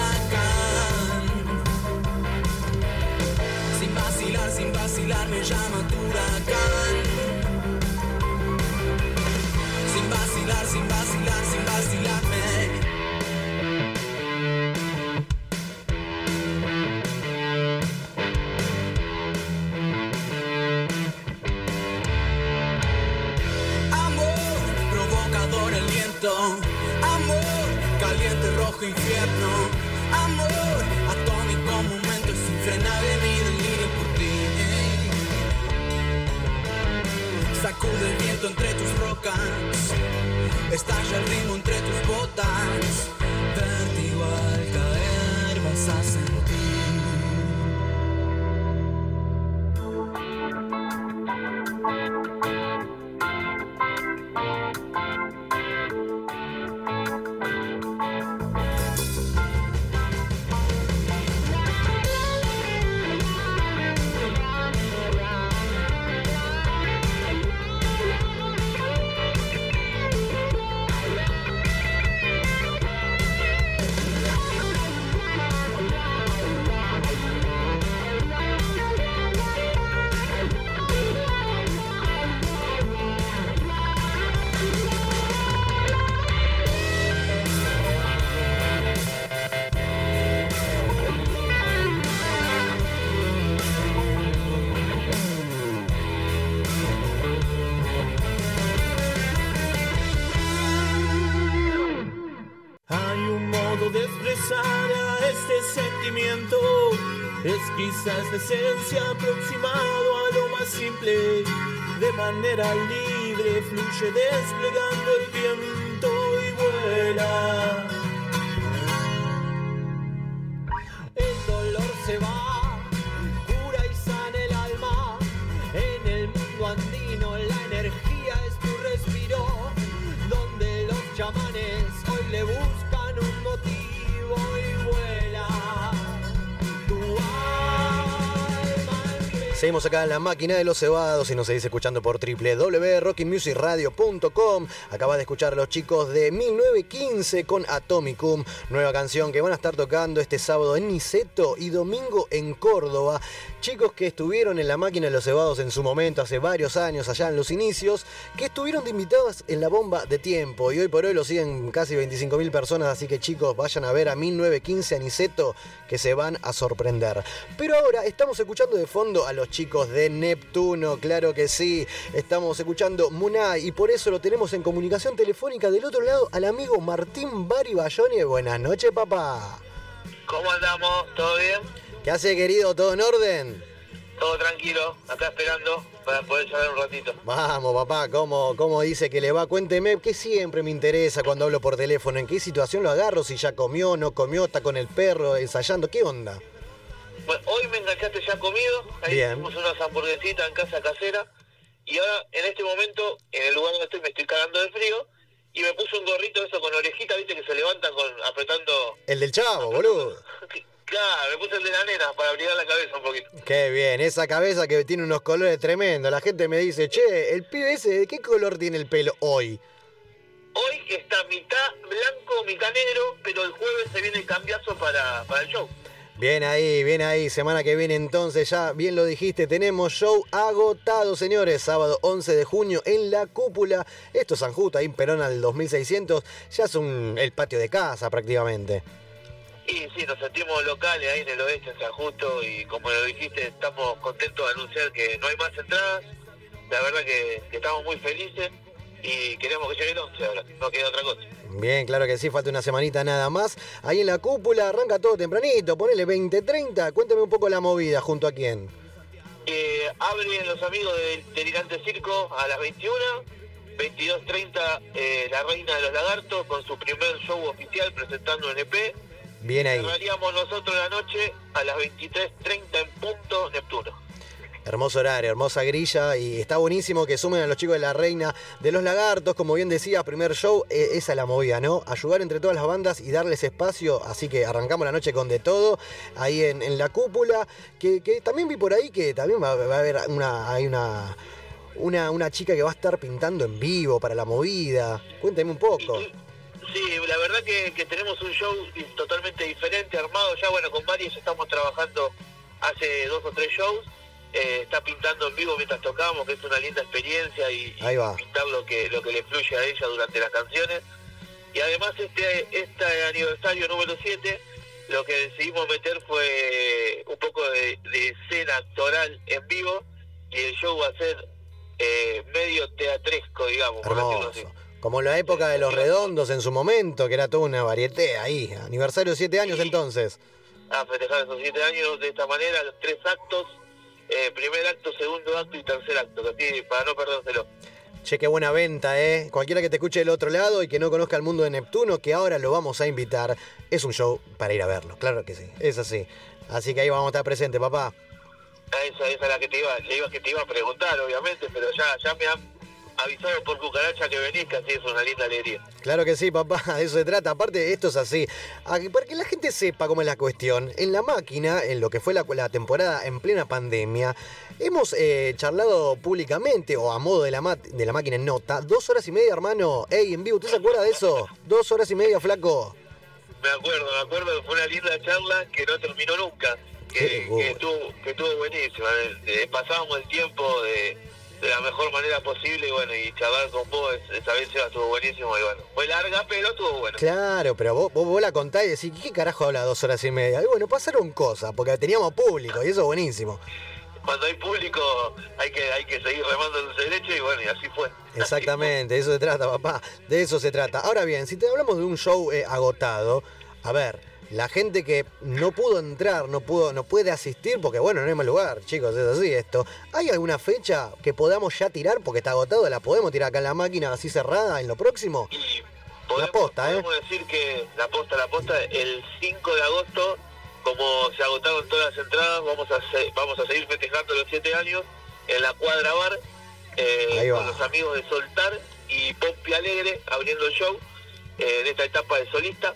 llama tu huracán. Sin vacilar, sin vacilar, sin vacilarme. Amor, provocador el viento. Amor, caliente, rojo, infierno. Sacude el viento entre tus rocas, estalla el ritmo entre tus botas. Vértigo al caer vas a sentir. Es quizás la esencia aproximado a lo más simple. De manera libre fluye desplegando el viento Seguimos acá en la máquina de los cebados y nos seguís escuchando por www.rockymusicradio.com. Acabas de escuchar a los chicos de 1915 con Atomicum, nueva canción que van a estar tocando este sábado en Niceto y domingo en Córdoba. Chicos que estuvieron en la máquina de los cebados en su momento, hace varios años, allá en los inicios, que estuvieron de invitados en la bomba de tiempo y hoy por hoy lo siguen casi 25.000 personas, así que chicos, vayan a ver a 1915 a Niceto que se van a sorprender. Pero ahora estamos escuchando de fondo a los chicos de Neptuno, claro que sí. Estamos escuchando Munay y por eso lo tenemos en comunicación telefónica del otro lado al amigo Martín Bari Bayoni. Buenas noches, papá. ¿Cómo andamos? ¿Todo bien? ¿Qué hace, querido? ¿Todo en orden? Todo tranquilo, acá esperando para poder charlar un ratito. Vamos, papá, ¿cómo, ¿cómo dice que le va? Cuénteme, que siempre me interesa cuando hablo por teléfono. ¿En qué situación lo agarro? Si ya comió, no comió, está con el perro, ensayando. ¿Qué onda? Bueno, hoy me enganchaste ya comido, ahí hicimos unas hamburguesitas en casa casera y ahora en este momento, en el lugar donde estoy, me estoy cagando de frío y me puse un gorrito eso con orejita, viste, que se levantan con apretando... El del chavo, boludo. Claro, me puse el de la nena para abrigar la cabeza un poquito. Qué bien, esa cabeza que tiene unos colores tremendos. La gente me dice, che, el pibe ese, ¿de qué color tiene el pelo hoy? Hoy está mitad blanco, mitad negro, pero el jueves se viene el cambiazo para, para el show. Bien ahí, bien ahí. Semana que viene entonces, ya bien lo dijiste, tenemos show agotado, señores. Sábado 11 de junio en La Cúpula. Esto es San Justo, ahí en Perón al 2600. Ya es un, el patio de casa prácticamente. Y sí, nos sentimos locales ahí en el oeste, en San Justo, y como lo dijiste, estamos contentos de anunciar que no hay más entradas. La verdad que, que estamos muy felices y queremos que llegue el 11 ahora, no queda otra cosa. Bien, claro que sí, falta una semanita nada más. Ahí en La Cúpula arranca todo tempranito, ponele 20-30. Cuéntame un poco la movida, junto a quién. Eh, abren los amigos del Delirante Circo a las 21, 22.30 eh, La Reina de los Lagartos con su primer show oficial presentando un EP. Bien ahí. Cerraríamos nosotros la noche a las 23.30 en punto Neptuno. Hermoso horario, hermosa grilla y está buenísimo que sumen a los chicos de la Reina de los Lagartos, como bien decía, primer show, eh, esa es la movida, ¿no? Ayudar entre todas las bandas y darles espacio, así que arrancamos la noche con de todo, ahí en, en la cúpula, que, que también vi por ahí que también va, va a haber una, hay una, una, una chica que va a estar pintando en vivo para la movida, cuéntame un poco. Sí, la verdad que, que tenemos un show totalmente diferente, armado ya, bueno, con varios estamos trabajando hace dos o tres shows. Eh, está pintando en vivo mientras tocamos, que es una linda experiencia y, y Ahí va. pintar lo que lo que le fluye a ella durante las canciones. Y además este este aniversario número 7, lo que decidimos meter fue un poco de, de escena actoral en vivo y el show va a ser eh, medio teatresco, digamos, por decirlo así. Como la época de los redondos en su momento, que era toda una varieté ahí. Aniversario de 7 años entonces. a festejar esos siete años de esta manera, los tres actos, eh, primer acto, segundo acto y tercer acto, así para no perdérselo. Che, qué buena venta, ¿eh? Cualquiera que te escuche del otro lado y que no conozca el mundo de Neptuno, que ahora lo vamos a invitar, es un show para ir a verlo. Claro que sí, es así. Así que ahí vamos a estar presentes, papá. Ah, Esa, esa es la que te iba, le iba, que te iba a preguntar, obviamente, pero ya, ya me han avisado por cucaracha que venís, que así es una linda alegría. Claro que sí, papá, de eso se trata. Aparte, esto es así. Ah, Para que la gente sepa cómo es la cuestión, en la máquina, en lo que fue la, la temporada en plena pandemia, hemos eh, charlado públicamente, o a modo de la, ma- de la máquina en nota, dos horas y media, hermano. Ey, en vivo, ¿usted se acuerda de eso? Dos horas y media, flaco. Me acuerdo, me acuerdo que fue una linda charla que no terminó nunca, que, que estuvo, que estuvo buenísima. Eh, eh, pasábamos el tiempo de, de la mejor manera posible y bueno, y charlar con vos es- esa vez estuvo buenísimo y bueno, fue larga pero estuvo bueno. Claro, pero vos, vos, vos la contás y decís, ¿qué carajo habla dos horas y media? Y bueno, pasaron cosas, porque teníamos público y eso es buenísimo. Cuando hay público hay que hay que seguir remando dulce derecho y bueno, y así fue. Exactamente, de eso se trata, papá. De eso se trata. Ahora bien, si te hablamos de un show eh, agotado, a ver, la gente que no pudo entrar, no pudo, no puede asistir, porque bueno, no hay más lugar, chicos, es así esto. ¿Hay alguna fecha que podamos ya tirar porque está agotado? ¿La podemos tirar acá en la máquina así cerrada en lo próximo? la posta, ¿eh? Podemos decir que la posta, la posta, el 5 de agosto, como se agotaron todas las entradas, vamos a se- vamos a seguir festejando los 7 años en la cuadra bar eh, con los amigos de Soltar y Pompi Alegre abriendo el show eh, en esta etapa de solista.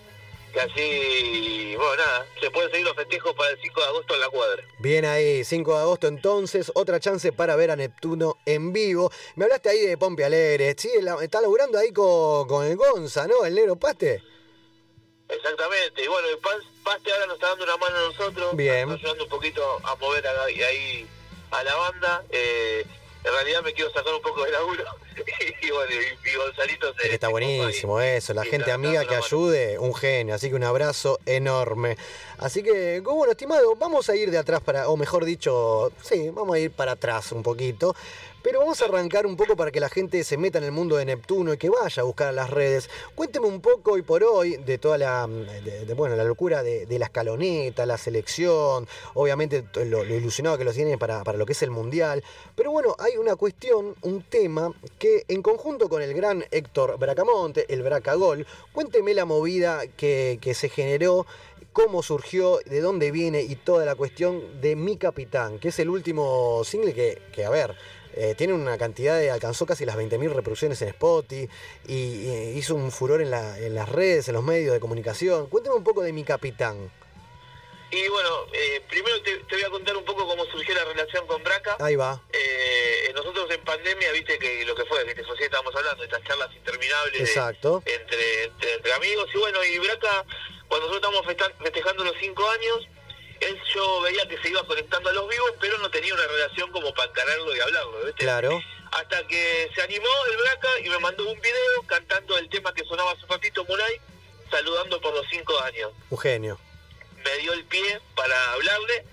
Que así, bueno, nada, se pueden seguir los festejos para el 5 de agosto en la cuadra. Bien ahí, 5 de agosto entonces, otra chance para ver a Neptuno en vivo. Me hablaste ahí de Pompi Alegre, sí, está laburando ahí con, con el Gonza, ¿no? El negro Paste. Exactamente, y bueno, el Pas- Paste ahora nos está dando una mano a nosotros, Bien. nos está ayudando un poquito a mover a- ahí a la banda. eh, en realidad me quiero sacar un poco de laburo y bueno, y, y Gonzalito se... Está buenísimo eso, la gente amiga que ayude, un genio, así que un abrazo enorme. Así que, bueno, estimado, vamos a ir de atrás para, o mejor dicho, sí, vamos a ir para atrás un poquito. Pero vamos a arrancar un poco para que la gente se meta en el mundo de Neptuno y que vaya a buscar a las redes. Cuénteme un poco hoy por hoy de toda la, de- de, bueno, la locura de, la escaloneta, la selección, obviamente lo, ilusionado que los tienen para, para lo que es el Mundial. Pero bueno, hay una cuestión, un tema que en conjunto con el gran Héctor Bracamonte, el Bracagol, cuénteme la movida que, que se generó cómo surgió, de dónde viene y toda la cuestión de Mi Capitán, que es el último single que a ver, eh, tiene una cantidad de, alcanzó casi las 20.000 reproducciones en Spotify y, y hizo un furor en, la- en las redes, en los medios de comunicación. Cuénteme un poco de Mi Capitán. Y bueno, eh, primero te, te voy a contar un poco cómo surgió la relación con Braca. Ahí va. Eh, nosotros en pandemia, viste que lo que fue, que recién estábamos hablando, estas charlas interminables de- Exacto. entre, entre, entre amigos. Y bueno, y Braca, cuando nosotros estábamos festa- festejando los cinco años, él yo veía que se iba conectando a los vivos, pero no tenía una relación como para encararlo y hablarlo, ¿viste? Claro. Hasta que se animó el Braca y me mandó un video cantando el tema que sonaba hace ratito, Mulay, saludando por los cinco años Un genio. me dio el pie para hablarle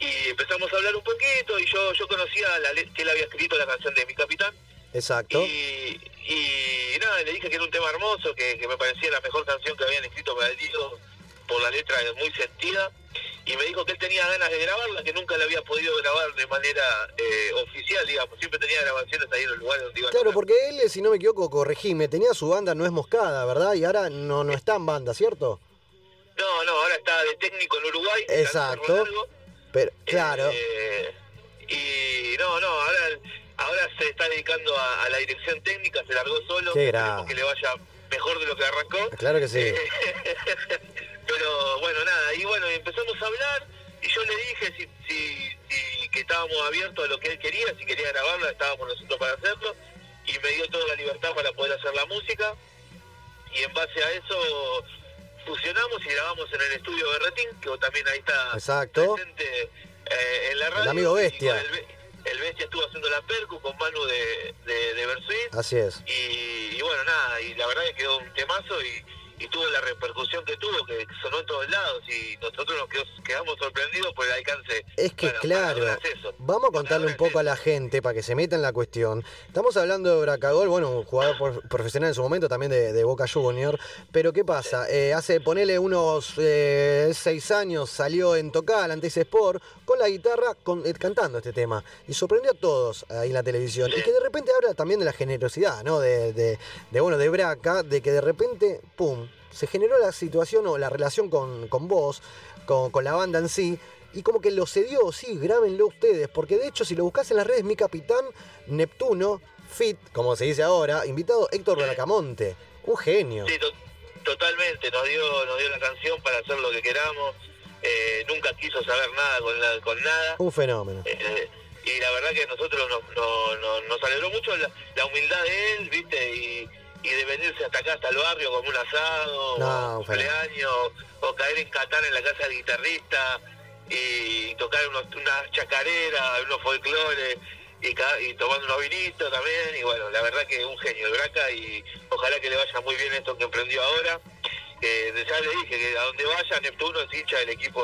y empezamos a hablar un poquito y yo yo conocía la que él había escrito la canción de Mi Capitán Exacto. y, y nada, le dije que era un tema hermoso, que, que me parecía la mejor canción que habían escrito para el disco por la letra muy sentida y me dijo que él tenía ganas de grabarla, que nunca la había podido grabar de manera eh, oficial, digamos, siempre tenía grabaciones ahí en los lugares donde iba a Claro, porque él, si no me equivoco, corregime, tenía su banda No es Moscada, ¿verdad? Y ahora no, no está en banda, ¿cierto? No, no, ahora está de técnico en Uruguay. Exacto. Pero, claro. Eh, y no, no, ahora, ahora se está dedicando a, a la dirección técnica, se largó solo. Que le vaya mejor de lo que arrancó. Claro que sí. Pero bueno, nada, y bueno, empezamos a hablar y yo le dije si, si, si- que estábamos abiertos a lo que él quería, si quería grabarla, estábamos nosotros para hacerlo y me dio toda la libertad para poder hacer la música y en base a eso fusionamos y grabamos en el estudio Berretín, que también ahí está Exacto. presente eh, en la radio. El amigo Bestia. el Bestia estuvo haciendo la percu con Manu de, de, de Bersuit. Así es. Y, y bueno, nada, y la verdad que quedó un temazo y, y tuvo la repercusión que tuvo, que sonó en todos lados y nosotros nos quedamos sorprendidos por el alcance. Es que claro, vamos a contarle un poco a la gente para que se meta en la cuestión. Estamos hablando de Bracagol, bueno, un jugador profesional en su momento también de, de Boca Junior, pero ¿qué pasa? Eh, hace, ponele unos eh, seis años salió en Tocal, ante ese Sport, con la guitarra con- eh, cantando este tema y sorprendió a todos ahí en la televisión. Y que de repente habla también de la generosidad, ¿no? De, de, de, bueno, de Braca, de que de repente, pum, se generó la situación o la relación con, con vos, con, con la banda en sí, y como que lo cedió, sí, grábenlo ustedes, porque de hecho si lo buscas en las redes, mi capitán, Neptuno, Fit, como se dice ahora, invitado Héctor Bracamonte, un genio. Sí, to- totalmente, nos dio, nos dio la canción para hacer lo que queramos, eh, nunca quiso saber nada con, la- con nada. Un fenómeno. Eh, y la verdad que a nosotros nos, nos, nos- nos alegró mucho la, la humildad de él, ¿viste? Y, y de venirse hasta acá, hasta el barrio, como un asado, No, o un cumpleaños, o caer en Catán en la casa del guitarrista, y tocar unos, unas chacareras, unos folclores, y, tomando unos vinitos también, y bueno, la verdad que un genio el Braca, y ojalá que le vaya muy bien esto que emprendió ahora. Que ya le dije que a donde vaya Neptuno es hincha del equipo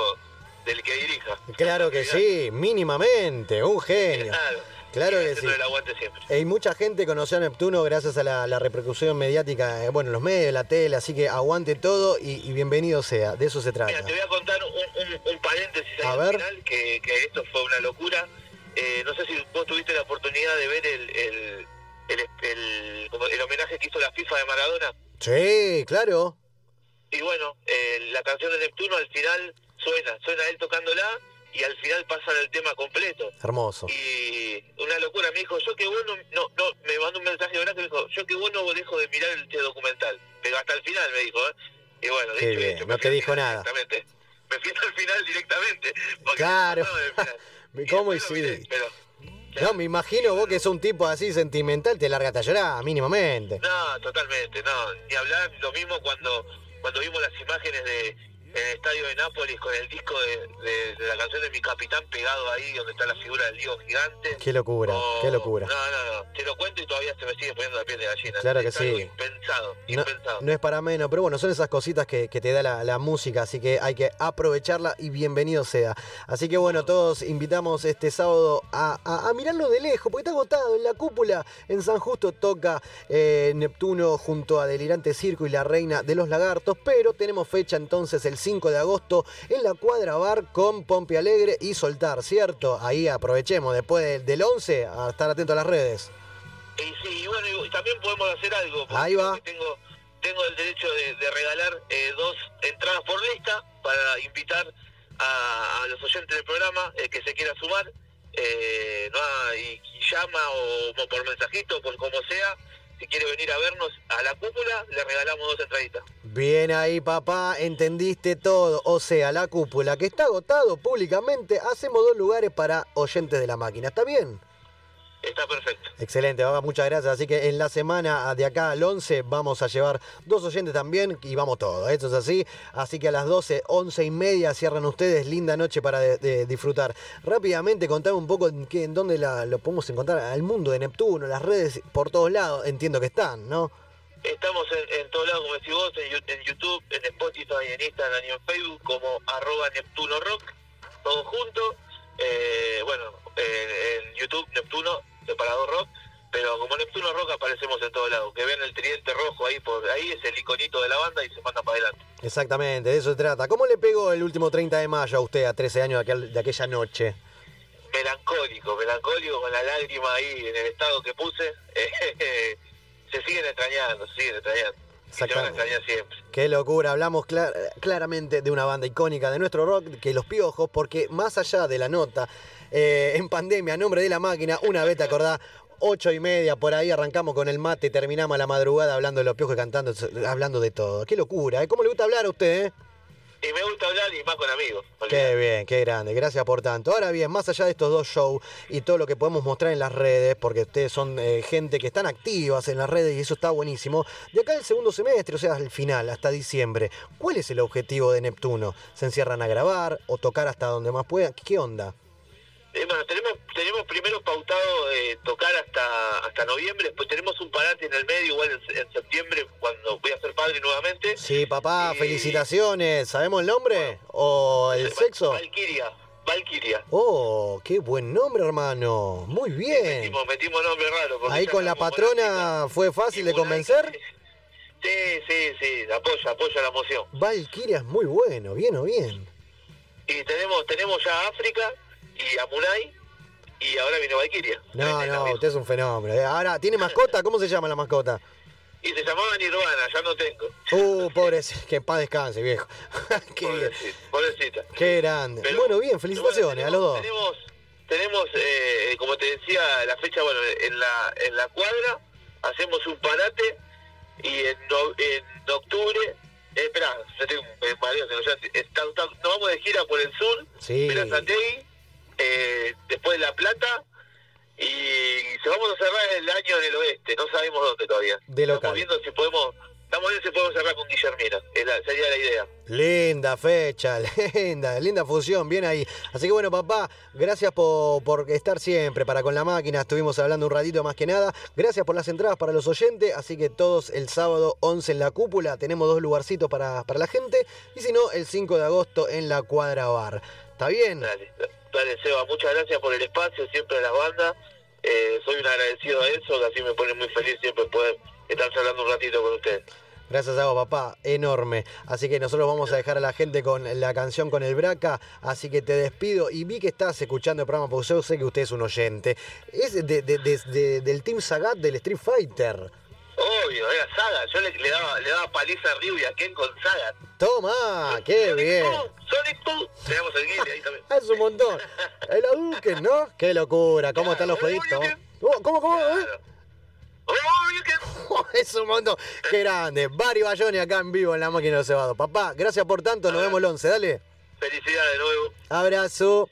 del que dirija. Claro que sí, mínimamente, un genio. Claro, Claro que sí. haciendo el aguante siempre. Y mucha gente conoció a Neptuno gracias a la, la repercusión mediática, eh, bueno, los medios, la tele, así que aguante todo y, y bienvenido sea, de eso se trata. Mira, te voy a contar un, un- un paréntesis A al ver. final, que, que esto fue una locura. Eh, no sé si vos tuviste la oportunidad de ver el, el, el, el homenaje que hizo la FIFA de Maradona. Sí, claro. Y bueno, eh, la canción de Neptuno al final suena, suena él tocándola y al final pasan el tema completo. Hermoso. Y una locura, me dijo, yo que bueno, no, no, me mandó un mensaje de verdad que me dijo, yo que bueno dejo de mirar el este documental, pero hasta el final me dijo, ¿eh? Y bueno, Qué dicho y bien, hecho, no te al dijo nada. Directamente. Me fui el final directamente. Claro. no. ¿Cómo Y hiciste? Pero, No, me imagino vos que sos un tipo así sentimental, te largas a llorar, mínimamente. no, totalmente, no, ni hablar, lo mismo cuando, cuando vimos las imágenes de en el estadio de Nápoles con el disco de, de- de la canción de mi capitán pegado ahí donde está la figura del Diego gigante. Qué locura, qué locura. No, no, no, te lo cuento y todavía se me sigue poniendo la piel de gallina. Claro que Es sí. Impensado, No, impensado. no es para menos, pero bueno, son esas cositas que, que te da la, la música, así que hay que aprovecharla y bienvenido sea. Así que bueno, todos invitamos este sábado a, a- a mirarlo de lejos, porque está agotado en la cúpula. En San Justo toca eh, Neptuno junto a Delirante Circo y la Reina de los Lagartos, pero tenemos fecha entonces el 5 de agosto en la Cuadra Bar con Pompe Alegre y Soltar, ¿cierto? Ahí aprovechemos después del, del 11 a estar atento a las redes. Y sí, y bueno, y también podemos hacer algo. Ahí va. Tengo, tengo el derecho de, de regalar eh, dos entradas por lista para invitar a, a los oyentes del programa eh, que se quiera sumar. eh, no, y, y llama o, o por mensajito, por como sea. Si quiere venir a vernos a la cúpula, le regalamos dos entraditas. Bien ahí, papá, entendiste todo. O sea, la cúpula que está agotado públicamente, hacemos dos lugares para oyentes de la máquina. ¿Está bien? Está perfecto. Excelente, papá, muchas gracias. Así que en la semana de acá al 11 vamos a llevar dos oyentes también y vamos todos. Esto es así. Así que a las 12, 11 y media cierran ustedes. Linda noche para de- de disfrutar. Rápidamente, contame un poco en, qué, en dónde la- lo podemos encontrar. Al mundo de Neptuno, las redes por todos lados. Entiendo que están, ¿no? Estamos en, en todos lados, como decís vos, en YouTube, en Spotify, en Instagram y en Facebook, como arroba Neptuno Rock, todo junto. Eh, bueno, en, en YouTube Neptuno, separado rock, pero como Neptuno Rock aparecemos en todos lados. Que vean el tridente rojo ahí, por ahí es el iconito de la banda y se manda para adelante. Exactamente, de eso se trata. ¿Cómo le pegó el último 30 de mayo a usted, a 13 años de, aquel- de aquella noche? Melancólico, melancólico con la lágrima ahí en el estado que puse. se siguen extrañando, se siguen extrañando. Y se van a extrañar siempre. Qué locura, hablamos cla- claramente de una banda icónica de nuestro rock, que Los Piojos, porque más allá de la nota, eh, en pandemia, a nombre de la máquina, una vez te acordás, ocho y media, por ahí arrancamos con el mate, terminamos a la madrugada hablando de Los Piojos y cantando, hablando de todo. Qué locura, ¿eh? ¿Cómo le gusta hablar a usted, eh? Y me gusta hablar y más con amigos. Qué bien, qué grande, gracias por tanto. Ahora bien, más allá de estos dos shows y todo lo que podemos mostrar en las redes, porque ustedes son eh, gente que están activas en las redes y eso está buenísimo, de acá el segundo semestre, o sea, al final, hasta diciembre, ¿cuál es el objetivo de Neptuno? ¿Se encierran a grabar o tocar hasta donde más puedan? ¿Qué onda? Eh, bueno, tenemos, tenemos primero pautado eh, tocar hasta, hasta noviembre. Después tenemos un parate en el medio, igual en, en septiembre, cuando voy a ser padre nuevamente. Sí, papá, felicitaciones. ¿Sabemos el nombre? ¿O el sexo? Valkyria, Valkyria. Oh, qué buen nombre, hermano. Muy bien. Metimos, metimos nombre raro. Ahí con la patrona fue fácil de convencer. Sí, sí, sí, apoya, apoya la moción. Valkyria es muy bueno, bien o bien. Y tenemos, tenemos ya África y Amunai y ahora viene Valkyria. No, no, usted es un fenómeno. Eh, Ahora, ¿tiene mascota? ¿Cómo se llama la mascota? Y se llamaba Nirvana, ya no tengo. Uh, pobre, que en paz descanse, viejo. qué, Pobrecita, pobrecita. qué grande. Pero- bueno, bien, felicitaciones a los dos. Tenemos, tenemos eh, como te decía, la fecha, bueno, en la, en la cuadra hacemos un parate y en, no- en octubre, eh, espera, yo tengo un mareo, que no sé, está- está- nos vamos de gira por el sur, Sí. Berazategui, eh, después La Plata y se vamos a cerrar el año en el oeste, no sabemos dónde todavía. De local. Estamos viendo si podemos, estamos viendo si podemos cerrar con Guillermina, es la- sería la idea. Linda fecha, linda, linda fusión, bien ahí. Así que bueno, papá, gracias por, por estar siempre para con la máquina. Estuvimos hablando un ratito más que nada. Gracias por las entradas para los oyentes. Así que todos el sábado 11 en la cúpula. Tenemos dos lugarcitos para, para la gente. Y si no, el 5 de agosto en la cuadra bar. ¿Está bien? Dale, dale, Seba, muchas gracias por el espacio, siempre a las bandas. Eh, soy un agradecido a eso, que así me pone muy feliz siempre poder estar charlando un ratito con ustedes. Gracias a vos, papá, enorme. Así que nosotros vamos a dejar a la gente con la canción con el Braca. Así que te despido. Y vi que estás escuchando el programa porque yo sé que usted es un oyente. Es de- de- de- del Team Sagat del Street Fighter. Obvio, era Saga, yo le, le daba, le daba paliza a Ryu y a Ken con Saga. Toma, qué bien. Sonic Boom, tenemos el guille ahí también. Es un montón. El Aduken, ¿no? Qué locura. ¿Cómo están los jueguitos? Oh, ¿Cómo, cómo? eh? Es un montón. Qué grande. Bari Bayoni acá en vivo en la máquina de cebado. Papá, gracias por tanto. Nos vemos el 11. Dale. Felicidades de nuevo. Abrazo.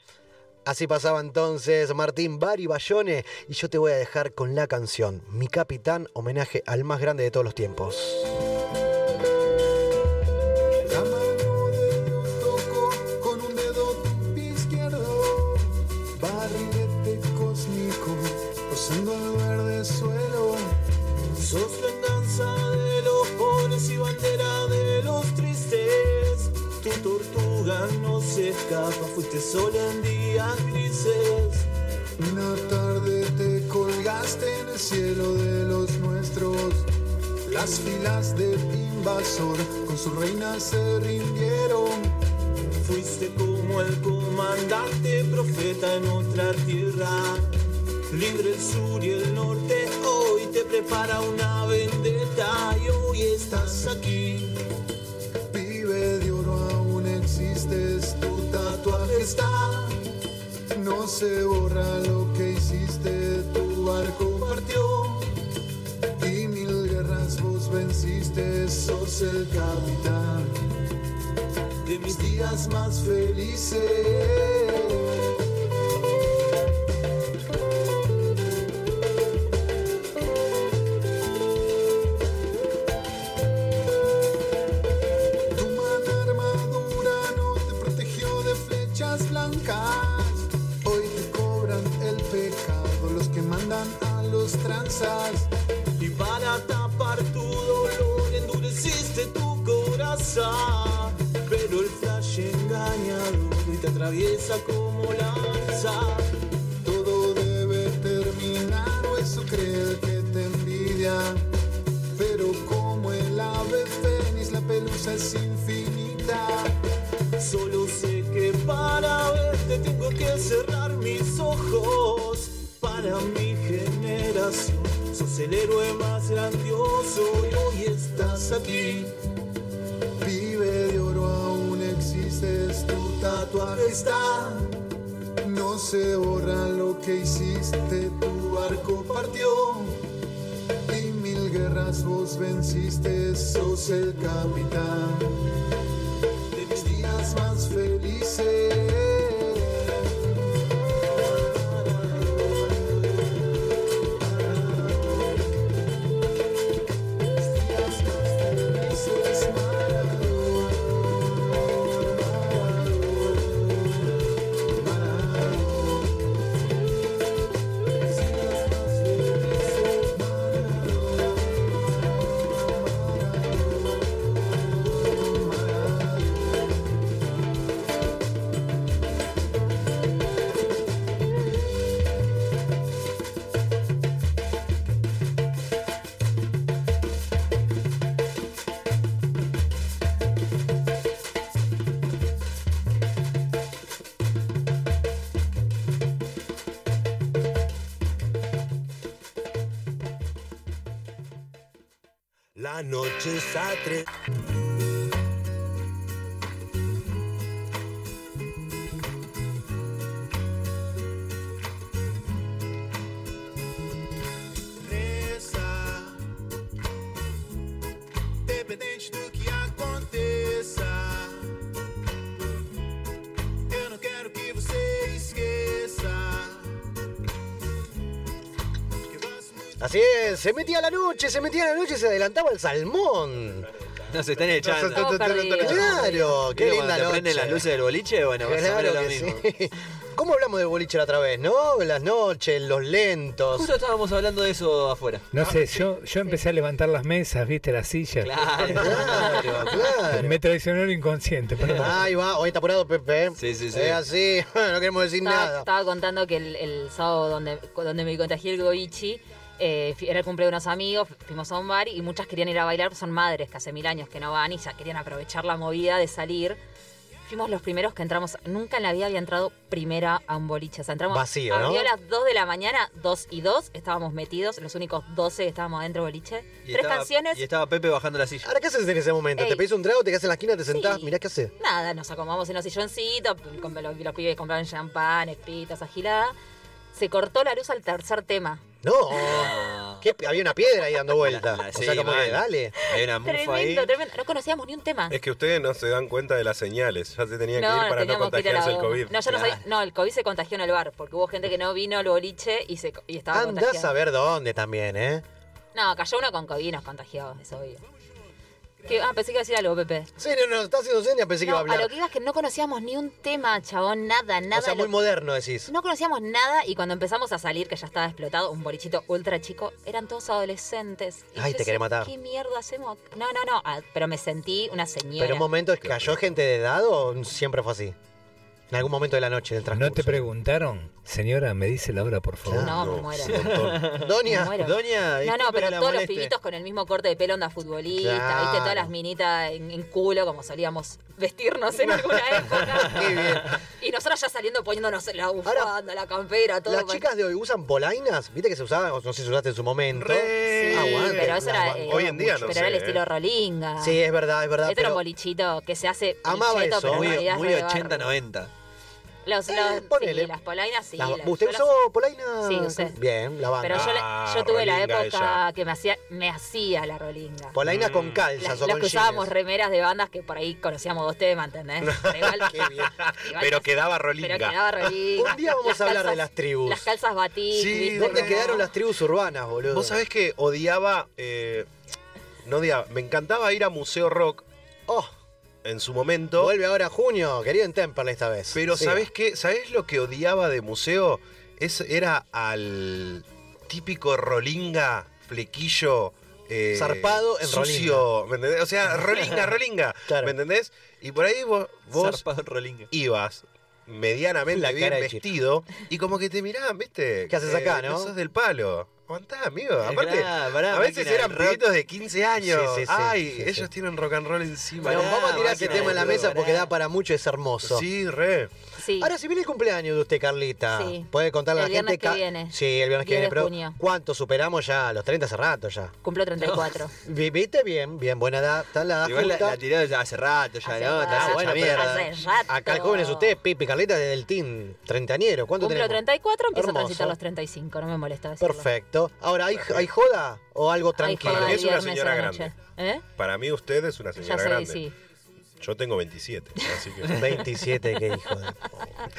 Así pasaba entonces Martín Bari Bayone y yo te voy a dejar con la canción Mi Capitán, homenaje al más grande de todos los tiempos. Tortuga no se escapa, fuiste sola en días grises. Una tarde te colgaste en el cielo de los nuestros. Las filas del invasor con su reina se rindieron. Fuiste como el comandante profeta en otra tierra. Libre el sur y el norte, hoy te prepara una vendetta y hoy estás aquí. Existes, tu tatuaje está. No se borra lo que hiciste, tu barco partió. Y mil guerras vos venciste, sos el capitán de mis días más felices. Tatuaje La noche Así es, se metía la noche, se metía la noche y se adelantaba el salmón. Nos están echando. Estamos perdidos. Claro, qué ¿Viste linda noche. prenden las luces del boliche? Bueno, más o menos lo mismo. sí. ¿Cómo hablamos de boliche la otra vez, no? Las noches, los lentos. Justo estábamos hablando de eso afuera. No sé, yo, yo empecé a levantar las mesas, viste, las sillas. Claro, claro, claro. Me traicionó el inconsciente, perdón. Ahí va, hoy está apurado Pepe. Sí, sí, sí. Es así, no queremos decir Estaba, nada. estaba contando que el, el sábado donde, donde me contagié el goichi, eh, era el cumple de unos amigos, fuimos a un bar y muchas querían ir a bailar, son madres que hace mil años que no van y ya querían aprovechar la movida de salir. Fuimos los primeros que entramos, nunca en la vida había entrado primera a un boliche. O sea, entramos Vacío, ¿no? abrió a las 2 de la mañana, 2 y 2, estábamos metidos, los únicos 12 que estábamos adentro del boliche. Y Tres estaba- canciones, Y estaba Pepe bajando la silla. Ahora, ¿qué haces en ese momento? ¿Te pedís un trago, te quedas en la esquina, te sentás? Mirá qué haces. Nada, nos acomodamos en los silloncitos, con- los, los pibes compraron champán, espitas, agilada. Se cortó la luz al tercer tema. No. ¿Qué? Había una piedra ahí dando vuelta. La- la- o sea, sí, como que dale. Hay una mufa ahí. Tremendo, tremendo. No conocíamos ni un tema. Es que ustedes no se dan cuenta de las señales. Ya se tenía que no, ir para no que ir a la contagiarse el. COVID. No, yo no sabía. No, el COVID se contagió en el bar, porque hubo gente que no vino al boliche y, se, y estaba Andás contagiada. a ver dónde también, ¿eh? No, cayó uno con COVID y nos contagió, es obvio. ¿Qué? Ah, pensé que iba a decir algo, Pepe. Sí, no, no, está haciendo señas, pensé que iba a hablar. lo que iba es que no conocíamos ni un tema, chabón, nada, nada. o sea, Lo- muy moderno decís. No conocíamos nada y cuando empezamos a salir, que ya estaba explotado, un bolichito ultra chico, eran todos adolescentes. Y Ay, te querés matar. ¿Qué mierda hacemos? No, no, no, ah, pero me sentí una señora. Pero un momento, ¿cayó gente de edad o siempre fue así? En algún momento de la noche, del transcurso. ¿No te preguntaron? Señora, me dice la hora, por favor. No, no me muero. Doña, doña. No, no, pero todos los pibitos con el mismo corte de pelo onda futbolista, viste, todas las minitas en, culo, como solíamos vestirnos en alguna época. Qué bien. Y nosotros ya saliendo poniéndonos la bufanda, Ahora, la campera, todo. Las chicas de hoy usan polainas, viste que se usaban, no sé si usaste en su momento. Re. Sí, pero era, eh, hoy en día mucho, no Pero era el ¿eh? estilo rolinga. Sí, es verdad, es verdad. Este pero... era bolichito que se hace. Amaba eso, muy, muy 80-90. Eh, ponele. Las polainas sí. Las, ¿Usted usó las... Sí, usé. Bien, la banda. Pero yo, ah, tuve la época que me hacía, me hacía la rolinga. Polaina mm. con calzas o las con que usábamos remeras de bandas que por ahí conocíamos dos temas, ¿entendés? Pero, igual, pero quedaba rolinga. Un día vamos a hablar de las tribus. Las calzas batik. Sí, ¿dónde quedaron las tribus urbanas, boludo? Vos sabés que odiaba... Eh, no odiaba, me encantaba ir a Museo Rock. Oh, en su momento. vuelve ahora junio, querido en Temperley esta vez. Pero Sí. ¿sabés qué? ¿Sabés lo que odiaba de museo? Es, era al típico rolinga, flequillo. eh, Zarpado en sucio, ¿me entendés? O sea, rolinga, rolinga. Claro. ¿Me entendés? Y por ahí vos, vos ibas medianamente La bien vestido y como que te miraban, ¿viste? ¿Qué haces acá, no? sos del palo. Aguantá, amigo. Aparte, Pará, pará, a veces máquina eran rock. pibitos de 15 años. Sí, sí, sí, Ay, sí, sí. ellos tienen rock and roll encima. Bueno, Pará, vamos a tirar ese máquina tema en la mesa rock, porque pará. da para mucho, es hermoso. Sí, re. Sí. Ahora, si viene el cumpleaños de usted, Carlita, Sí. puede contarle a la El viernes gente. que ca- viene. Sí, el viernes que 10 viene, de pero junio. ¿cuánto superamos ya? Los 30 hace rato ya. Cumplo 34. Vi- ¿Viste? Bien, bien, buena edad. Está la edad Igual la, justa. la tiró ya hace rato, ya, Hace ¿no? rato. Está Ah, hecha bueno, pero- mierda. Hace rato. Acá el joven es usted, Pipi Carlita, desde el team treintañero. ¿Cuánto Cumplo tenemos? 34, empiezo Hermoso. a transitar los 35, no me molesta decirlo. Perfecto. Ahora, ¿hay, ¿hay joda o algo tranquilo? Para mí es una señora grande. ¿Eh? Para mí usted es una Ya señora sé, grande. sí. Yo tengo 27, así que... 27, qué hijo de...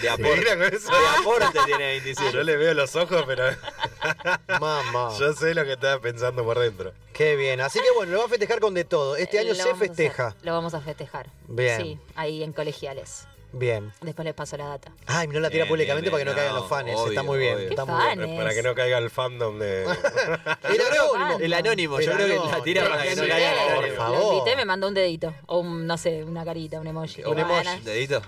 De aporte, Mira con eso. de aporte tiene 27. Yo le veo los ojos, pero Mamá. yo sé lo que estaba pensando por dentro. Qué bien. Así que bueno, lo va a festejar con de todo. Este Eh, año lo se hacer, festeja. Lo vamos a festejar. Bien. Sí, ahí en colegiales. Bien. Después les paso la data. Ay, no la tira Bien, públicamente bien, para que no caigan los fans. Está muy bien. Para que no caiga el fandom de... Anónimo. El anónimo, yo creo que la tira para que no caiga el Por favor. Lo invité, me mandó un dedito. O un, no sé, una carita, un emoji. Un emoji, "Bueno, dedito.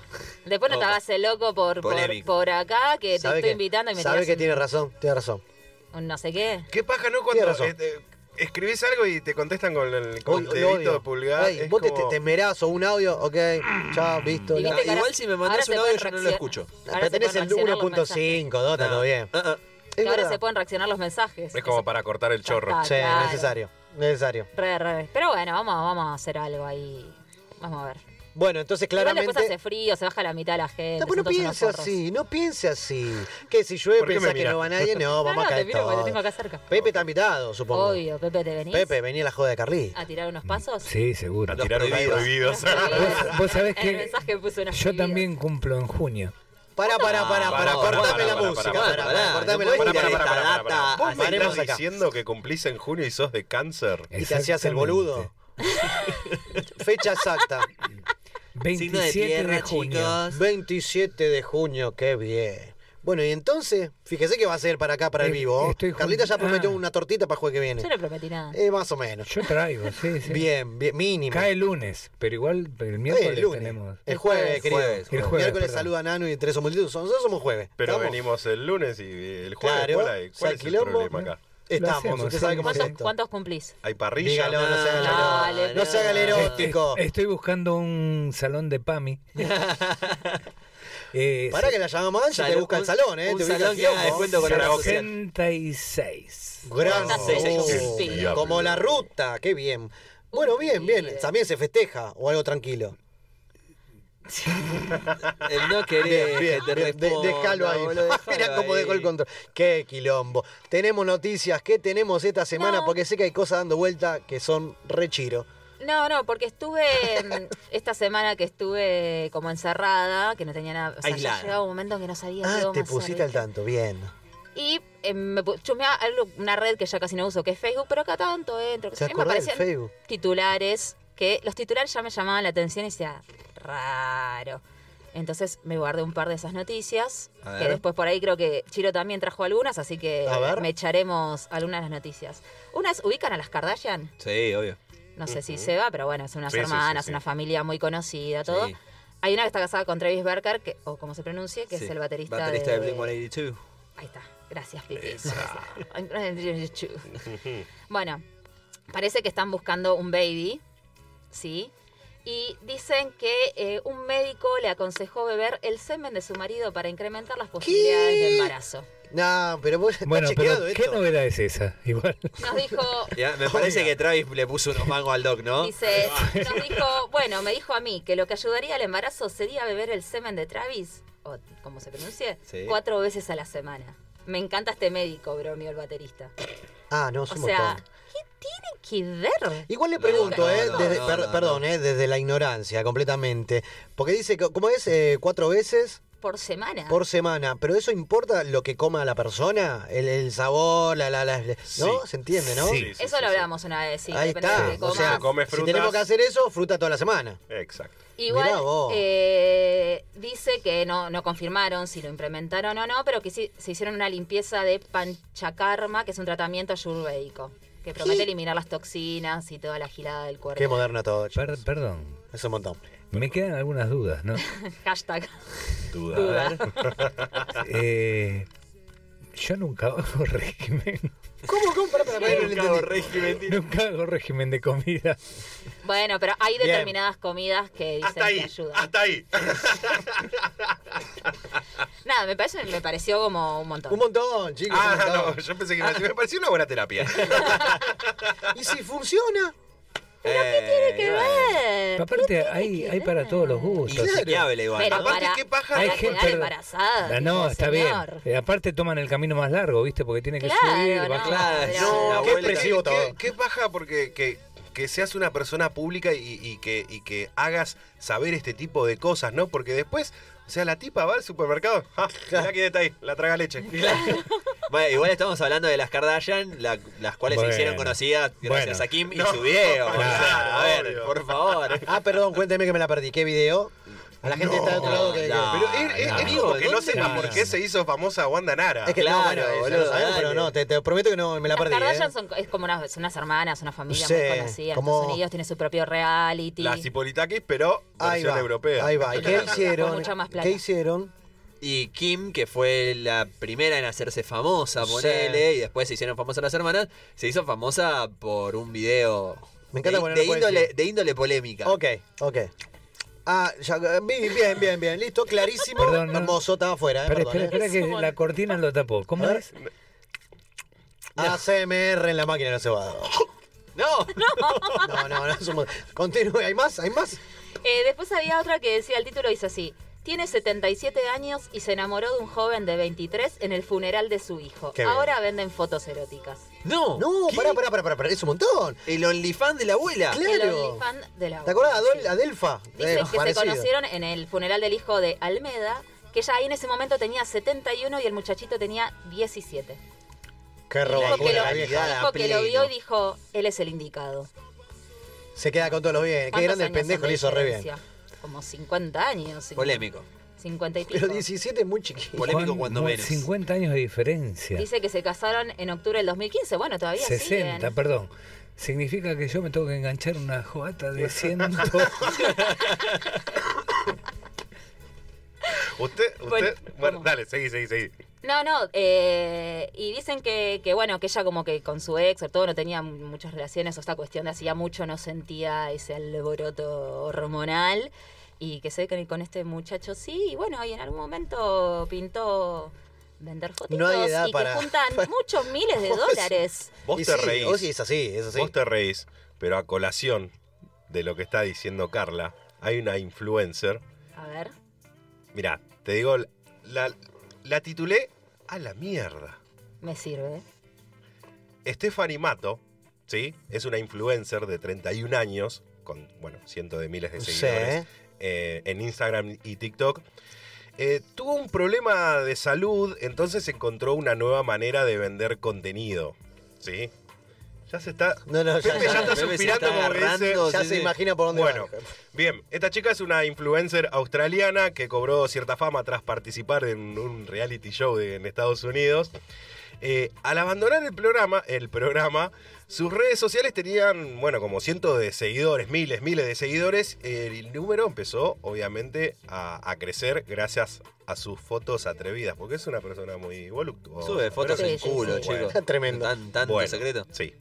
Después no te Opa. hagas el loco por, por, acá, que te estoy que- invitando y me Sabe que un- tiene razón, tiene razón. un no sé qué. ¿Qué paja, no? Tiene Cuando razón. eh, eh, escribís algo y te contestan con el con el dedito odio. de pulgar. Ey, es vos te, como- te temerás o un audio, ok, ya, visto. Y la- viste que ahora- Igual si me ahora mandás se un audio pueden yo no lo escucho. ahora Pero se tenés pueden el reaccionar los mensajes. 1.5, Dota, No. todo bien. Ah, ah. Es Que ahora verdad. se pueden reaccionar los mensajes. Es como para cortar el chorro. Sí, claro. necesario. Necesario. Re, re. Pero bueno, vamos, vamos a hacer algo ahí. Vamos a ver. Bueno, entonces Igual claramente. después hace frío, se baja la mitad de la gente. No, pues no piense así, no piense así. Que si llueve ¿Por qué me pensás que no va nadie, no, vamos no, a te caer te todos. tengo acá cerca. Pepe está invitado, supongo. Obvio, Pepe, ¿te venís? Pepe, venía a la joda de Carly. ¿A tirar unos pasos? Sí, seguro. A tirar unos prohibidos. Vos, vos sabés El que mensaje puso una yo también cumplo en junio. Para, para, para, para, Pará, pará, cortame la música, pará, cortame la música. ¿Vos me estás diciendo que cumplís en junio y sos de cáncer? Y te hacías el boludo. Fecha exacta. Signo de 27 de, junio. chicos. 27 de junio, qué bien. Bueno, y entonces, fíjese que va a ser para acá, para el Eh, vivo. Carlita ya prometió Ah. una tortita para el jueves que viene. Yo no prometí nada. Eh, más o menos. Yo traigo, sí, sí. Bien, bien, mínimo. Cae el lunes, pero igual el Eh, miércoles el lunes. tenemos. El jueves, querido. Jueves, El jueves, Miércoles perdón. saluda a Nano y Teresa Multitud. Nosotros somos jueves. Pero ¿Estamos? venimos el lunes y el jueves. Claro, ¿Cuál, hay? ¿Cuál es el problema acá? Estamos, hacemos, usted sabe cómo es ¿Cuántos, esto. cuántos cumplís? ¿Hay parrilla? Dígalo, no se haga el Dale, erótico. No se haga el erótico. Estoy buscando un salón de PAMI. eh, Para que la llamamos a Angie te busca el un- salón, ¿eh? un Te salón el que haga con la Karaoke. 66. Gran oh. Como la ruta, qué bien. Bueno, bien, bien. También se festeja o algo tranquilo. El no querer Bien, que te bien, de- responda, déjalo ahí. boludo, déjalo Mira cómo dejó el control. Qué quilombo. Tenemos noticias. ¿Qué tenemos esta semana? No. Porque sé que hay cosas dando vuelta que son re chiro. No, no, porque estuve mm, esta semana que estuve como encerrada, que no tenía nada. O sea, ya llegaba un momento en que no sabía qué Ah, íbamos te hacer, pusiste al tanto. Bien. Y eh, me algo, una red que ya casi no uso, que es Facebook, pero acá tanto entro. que ¿Se sé qué, me aparecían Facebook? titulares, que los titulares ya me llamaban la atención y decía, raro. Entonces me guardé un par de esas noticias, que después por ahí creo que Chiro también trajo algunas, así que me echaremos algunas de las noticias. Unas ubican a las Kardashian, Sí, obvio. no sé si se va, pero bueno, es unas Sí, sí, sí, hermanas, sí. una familia muy conocida, todo. Sí. Hay una que está casada con Travis Barker, que, o como se pronuncie, que Sí. es el baterista, Baterista de, de Blink-182. Ahí está. Gracias, Pipi. bueno, parece que están buscando un baby, ¿sí? Y dicen que eh, un médico le aconsejó beber el semen de su marido para incrementar las posibilidades de embarazo. No, pero vos Bueno, pero esto. ¿qué novedad es esa? Igual. Nos dijo, Ya, me parece que Travis le puso unos mangos al doc, ¿no? dice, nos dijo, bueno, me dijo a mí que lo que ayudaría al embarazo sería beber el semen de Travis, o como se pronuncie, Sí. cuatro veces a la semana. Me encanta este médico, bromeó el baterista. Ah, no, es O un sea, montón. ¿Qué tiene que ver? Igual le pregunto, no, eh, no, desde- no, per- no, perdón, eh, desde la ignorancia completamente. Porque dice, que- ¿cómo es? Eh, cuatro veces Por semana. por semana. ¿Pero eso importa lo que coma la persona? El, el sabor, la, la, la- ¿no? ¿Se entiende, no? Sí, sí, Eso sí, lo sí. hablamos una vez, sí. Ahí de está. que O sea, Se come si frutas. tenemos que hacer eso, fruta toda la semana. Exacto. Igual eh, dice que no, no confirmaron si lo implementaron o no, pero que sí, se hicieron una limpieza de panchakarma, que es un tratamiento ayurvédico, que promete eliminar las toxinas y toda la gilada del cuerpo. Qué moderno todo. chicos. Per- perdón. Es un montón. Me quedan algunas dudas, ¿no? Hashtag. Duda. Duda. Eh, yo nunca hago régimen. ¿Cómo, cómo? Régimen. Nunca hago régimen de comida. Bueno, pero hay Bien. determinadas comidas que dicen Hasta ahí, que ayudan. hasta ahí. Nada, me, parece, me pareció como un montón. Un montón, chicos. un Ah, montón. no, yo pensé que me, me pareció una buena terapia. ¿Y si funciona? ¿Pero qué tiene que ver? Aparte, hay, hay para todos los gustos. Insaciable igual. Pero Aparte, para, ¿qué paja? para Hay quedar gente- embarazada. No, está señor. bien. Eh, aparte toman el camino más largo, ¿viste? Porque tiene que Claro, subir, no, bajar. Claro, no, qué expresivo ¿Qué, todo. qué, qué paja porque que, que seas una persona pública y, y que, y que hagas saber este tipo de cosas, ¿no? Porque después, o sea, la tipa va al supermercado, ¡ah! Mirá quién está ahí, la traga leche. Bueno, igual estamos hablando de las Kardashian, la- las cuales Bueno. se hicieron conocidas gracias Bueno. a Kim y No, su video. claro, o sea, a ver, obvio. por favor. Ah, perdón, cuénteme que me la perdí. ¿Qué video? A la gente está de otro lado que... no. Pero es, es- no. es como que no ¿dónde sepa vas? por qué se hizo famosa Wanda Nara. Es que Claro, no, bueno, boludo, sabemos, pero no, te, te prometo que no me la Las perdí. Kardashian ¿eh? son, es como unas, son unas hermanas, una familia Sí, muy conocida. En como- Estados Unidos tiene su propio reality. Las Hipolitakis, pero Ahí versión va, europea. ahí va. ¿Y qué hicieron? mucha más plata. ¿Qué hicieron? Y Kim, que fue la primera en hacerse famosa, ponele, y después se hicieron famosas las hermanas, se hizo famosa por un video Me encanta de, de índole, encima. de índole polémica. Ok, ok. Ah, ya, bien, bien, bien, bien. Listo, clarísimo. Perdón, no. Hermoso, estaba afuera, ¿eh? Espera, Perdón, espera, ¿eh? espera que la cortina lo tapó. ¿Cómo A es? ACMR en la máquina no se va. No. No, no, no. somos- Continúe, ¿hay más? ¿Hay más? Eh, después había otra que decía, el título dice así. Tiene 77 años y se enamoró de un joven de 23 en el funeral de su hijo. Qué bien. Ahora venden fotos eróticas. No. No, pará, pará, pará, pará, pará, es un montón. El OnlyFans de la abuela. El Claro. OnlyFans de la ¿Te acordás? Adol- Adelfa. Dice Eh, que se conocieron en el funeral del hijo de Almeda, que ella ahí en ese momento tenía 71 y el muchachito tenía 17. Qué Dijo roba que, lo, la vieja. dijo que lo vio y dijo, él es el indicado. Se queda con todos los bienes. Qué ¿Cuántos grande el años pendejo de le hizo re bien. diferencia? Como 50 años. Polémico. 50 y pico. Pero 17 es muy chiquito. Polémico cuando menos. 50 años de diferencia. Dice que se casaron en octubre del 2015. Bueno, todavía 60, siguen. perdón. Significa que yo me tengo que enganchar una jugata de 100. Usted, usted. Bueno, dale, seguí, seguí, seguí. No, no, eh, y dicen que, que, bueno, que ella como que con su ex o todo no tenía mu- muchas relaciones o esta cuestión de hacía mucho no sentía ese alboroto hormonal y que se ve que con este muchacho sí, y bueno, y en algún momento pintó vender fotitos No hay edad y para- que juntan muchos miles de dólares. Vos Y te sí, reís. vos sí es así, es así. Vos te reís, pero a colación de lo que está diciendo Carla, hay una influencer. A ver. Mirá, te digo, la, la titulé a la mierda. Me sirve. Stephanie Mato, ¿sí? Es una influencer de 31 años, con, bueno, cientos de miles de Sí. Eh, en Instagram y TikTok. Eh, tuvo un problema de salud, entonces encontró una nueva manera de vender contenido, ¿sí? Ya se está... No, no, ya, Pepe ya está Pepe se suspirando está como que dice- agarrando, ya sí, se sí. imagina por dónde Bueno, va. bien, esta chica es una influencer australiana que cobró cierta fama tras participar en un reality show de- en Estados Unidos. Eh, al abandonar el programa, el programa, sus redes sociales tenían, bueno, como cientos de seguidores, miles, miles de seguidores. El número empezó, obviamente, a, a crecer gracias a sus fotos atrevidas, porque es una persona muy voluptuosa. Sube fotos en culo, chicos. Tremendo. Tan, tanto bueno, secreto. Sí.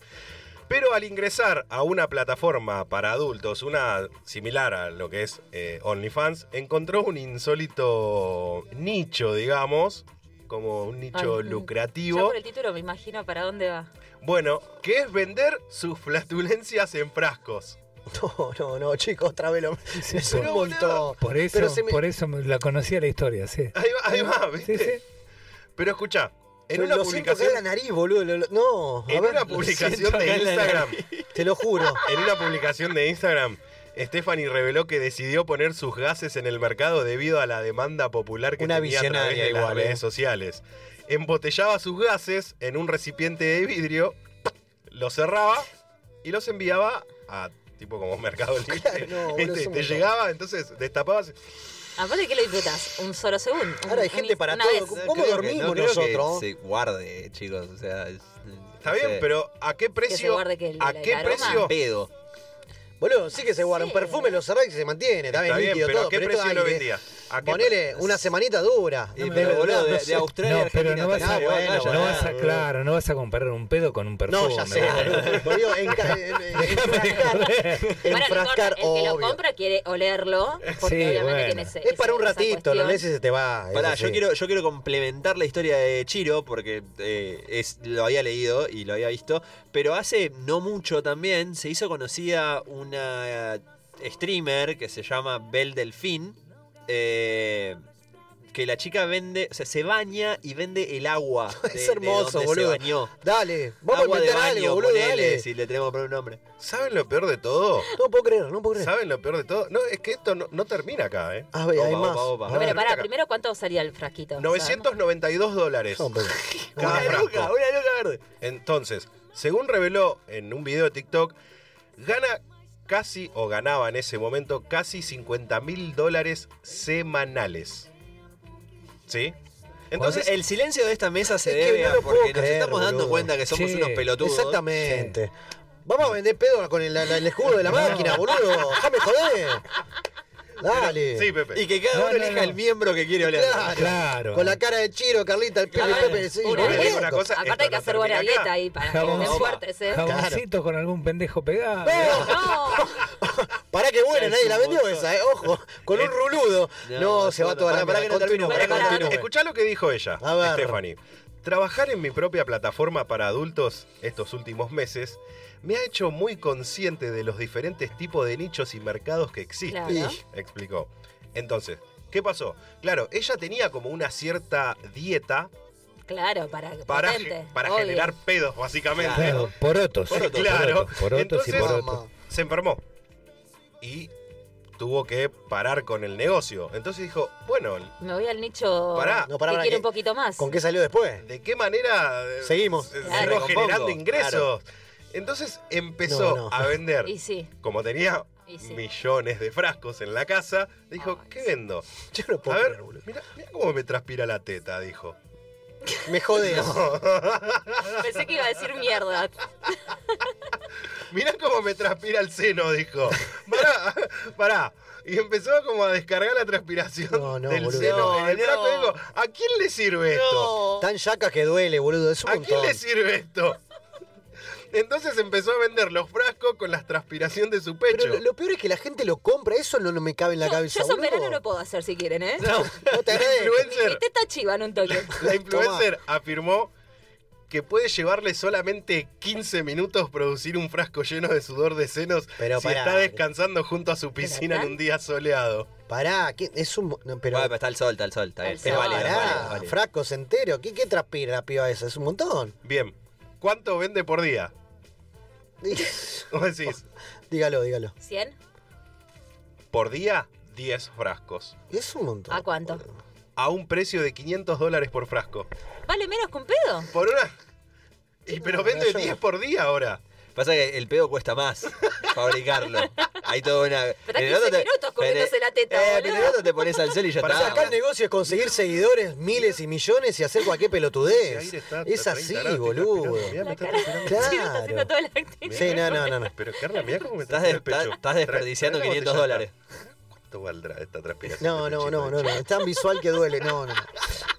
Pero al ingresar a una plataforma para adultos, una similar a lo que es eh, OnlyFans, encontró un insólito nicho, digamos, como un nicho Ay, Ya lucrativo. por el título me imagino para dónde va. Bueno, que es vender sus flatulencias en frascos. No, no, no, chicos, otra vez lo... Sí, es un pero, montón. Por eso, Pero se me- por eso la conocía la historia, sí. Ahí va, ahí va, ¿viste? sí. Pero escucha, en Pero una lo siento acá publicación, en la nariz, boludo. lo- lo- no, a en ver, una publicación siento de Instagram. Te lo juro. En una publicación de Instagram, Stephanie reveló que decidió poner sus gases en el mercado debido a la demanda popular que Una tenía a través visionaria de las igual, ¿eh? redes sociales. Embotellaba sus gases en un recipiente de vidrio, los cerraba y los enviaba a tipo como Mercado Libre. Claro, Te montón. llegaba, entonces destapabas. Aparte, ¿qué lo disfrutas? ¿Un solo segundo? Ahora hay Un- gente para todo. vez. ¿Cómo creo que- dormimos que nosotros? se guarde, chicos. O sea, es- Está no bien, sé. pero ¿a qué precio? guarde que el- ¿A el qué aroma? precio? pedo. Boludo, sí que se guarda. Un perfume lo cerrás y se mantiene. Está bien, Está bien, líquido pero todo. ¿a qué pero precio lo vendía? ¿A qué Ponele una semanita dura. Verdad, boludo, no de, Australia No, a pero no vas a, bueno, no vas a, claro, no vas a comparar un pedo con un perfume. No, ya sé. boludo. En, ca- en, en- enfrascar, no el que lo obvio. compra quiere olerlo, porque Sí, obviamente bueno. tiene ese, Es para un ratito, lees y se te va. Pará, yo quiero, yo quiero complementar la historia de Chiro porque eh, es, lo había leído y lo había visto, pero hace no mucho también se hizo conocida una streamer que se llama Belle Delfín, eh, que la chica vende, o sea, se baña y vende el agua. De, Es hermoso, de donde boludo. Se bañó. Dale, vamos agua a de inventar baño, algo, boludo, ponele, dale. si le tenemos que poner un nombre. ¿Saben lo peor de todo? No puedo creer, no puedo creer. ¿Saben lo peor de todo? No, es que esto no, no termina acá, ¿eh? A ver, hay más. opa, opa. No, Pero no, pará, primero, ¿cuánto salía el frasquito? 992 dólares. No, pero- cada Una frasco. luca, una luca verde. Entonces, según reveló en un video de TikTok, gana casi, o ganaba en ese momento, casi 50 mil dólares semanales. ¿Sí? Entonces, el silencio de esta mesa se Es que debe no a porque puedo nos creer, estamos dando boludo. cuenta que somos Sí, unos pelotudos. Exactamente. Vamos a vender pedo con el, el escudo de la máquina, boludo. Déjame joder. Dale. Sí, Pepe. Y que cada No, uno no, elija no. el miembro que quiere oler. Claro. Claro. Con la cara de Chiro, Carlita, el Pepe, Claro. Pepe. Sí, Una cosa, Aparte hay que hacer buena dieta ahí para que Jabón- estén fuertes, ¿eh? Jaboncito con algún pendejo pegado. No, Pará que buena, nadie la vendió esa, eh. Ojo, con un ruludo. No, No, se va toda la pará que no. Escuchá lo que dijo ella. Stephanie. Trabajar en mi propia plataforma para adultos estos últimos meses me ha hecho muy consciente de los diferentes tipos de nichos y mercados que existen. Claro. Explicó. Entonces, ¿qué pasó? Claro, ella tenía como una cierta dieta Claro, para, para, potente, para obvio. generar pedos, básicamente. Claro, porotos. claro. Porotos, porotos y Entonces, porotos. se enfermó. Y tuvo que parar con el negocio. Entonces dijo, bueno, Me voy al nicho Pará. No, pará, que pará, quiere ¿qué- un poquito más. ¿Con qué salió después? ¿de qué manera eh, Seguimos. eh, Claro. seguimos generando ingresos? Entonces empezó No, no. a vender. Y sí, Como tenía sí. millones de frascos en la casa, dijo, Ay, ¿qué sí. vendo? Yo no A puedo ver, creer, boludo. mira, cómo me transpira la teta, dijo. Me jodés. Pensé que iba a decir mierda. Mirá cómo me transpira el seno, dijo. Pará, pará. Y empezó como a descargar la transpiración No, no, del boludo. seno No, en el no. Digo, ¿a quién le sirve esto? Tan yaca que duele, boludo. Es un ¿A quién le sirve esto? Entonces empezó a vender los frascos con la transpiración de su pecho. Pero lo, lo peor es que la gente lo compra. Eso no, no me cabe en la No, cabeza, yo eso boludo. verano lo puedo hacer si quieren, ¿eh? No, no te la agradezco. Mi influencer, teta chiva en un toque. la influencer afirmó que puede llevarle solamente 15 minutos producir un frasco lleno de sudor de senos Pero si pará. está descansando junto a su piscina en un día soleado. Pará, ¿qué? es un. no, pero. Bueno, pero está el sol, está el sol. Está el sol. válido, pará, válido, es válido. frascos enteros. ¿Qué, ¿Qué transpira la piba esa? Es un montón. Bien, ¿cuánto vende por día? Vos decís, dígalo, dígalo. ¿100? por día, 10 frascos. Es un montón. ¿A cuánto? A un precio de 500 dólares por frasco. ¿Vale menos que un pedo? Por una... Y, pero vende yo- 10 por día ahora. Pasa que el pedo cuesta más fabricarlo. Hay toda una. Pero en el 15 otro te- minutos comiéndose la teta, Eh, en el otro te pones al sol y ya Para está. Acá el negocio es conseguir seguidores, miles y millones y hacer cualquier pelotudez. Es 30 así, boludo. Claro. Sí, no, no, no, no. Pero Carla, mirá cómo me Estás, el pecho. estás- estás desperdiciando Trae- trae 500 la dólares. Botella. ¿Cuánto valdrá esta transpiración? No, no, no, no, no. Es tan visual que duele. No, no.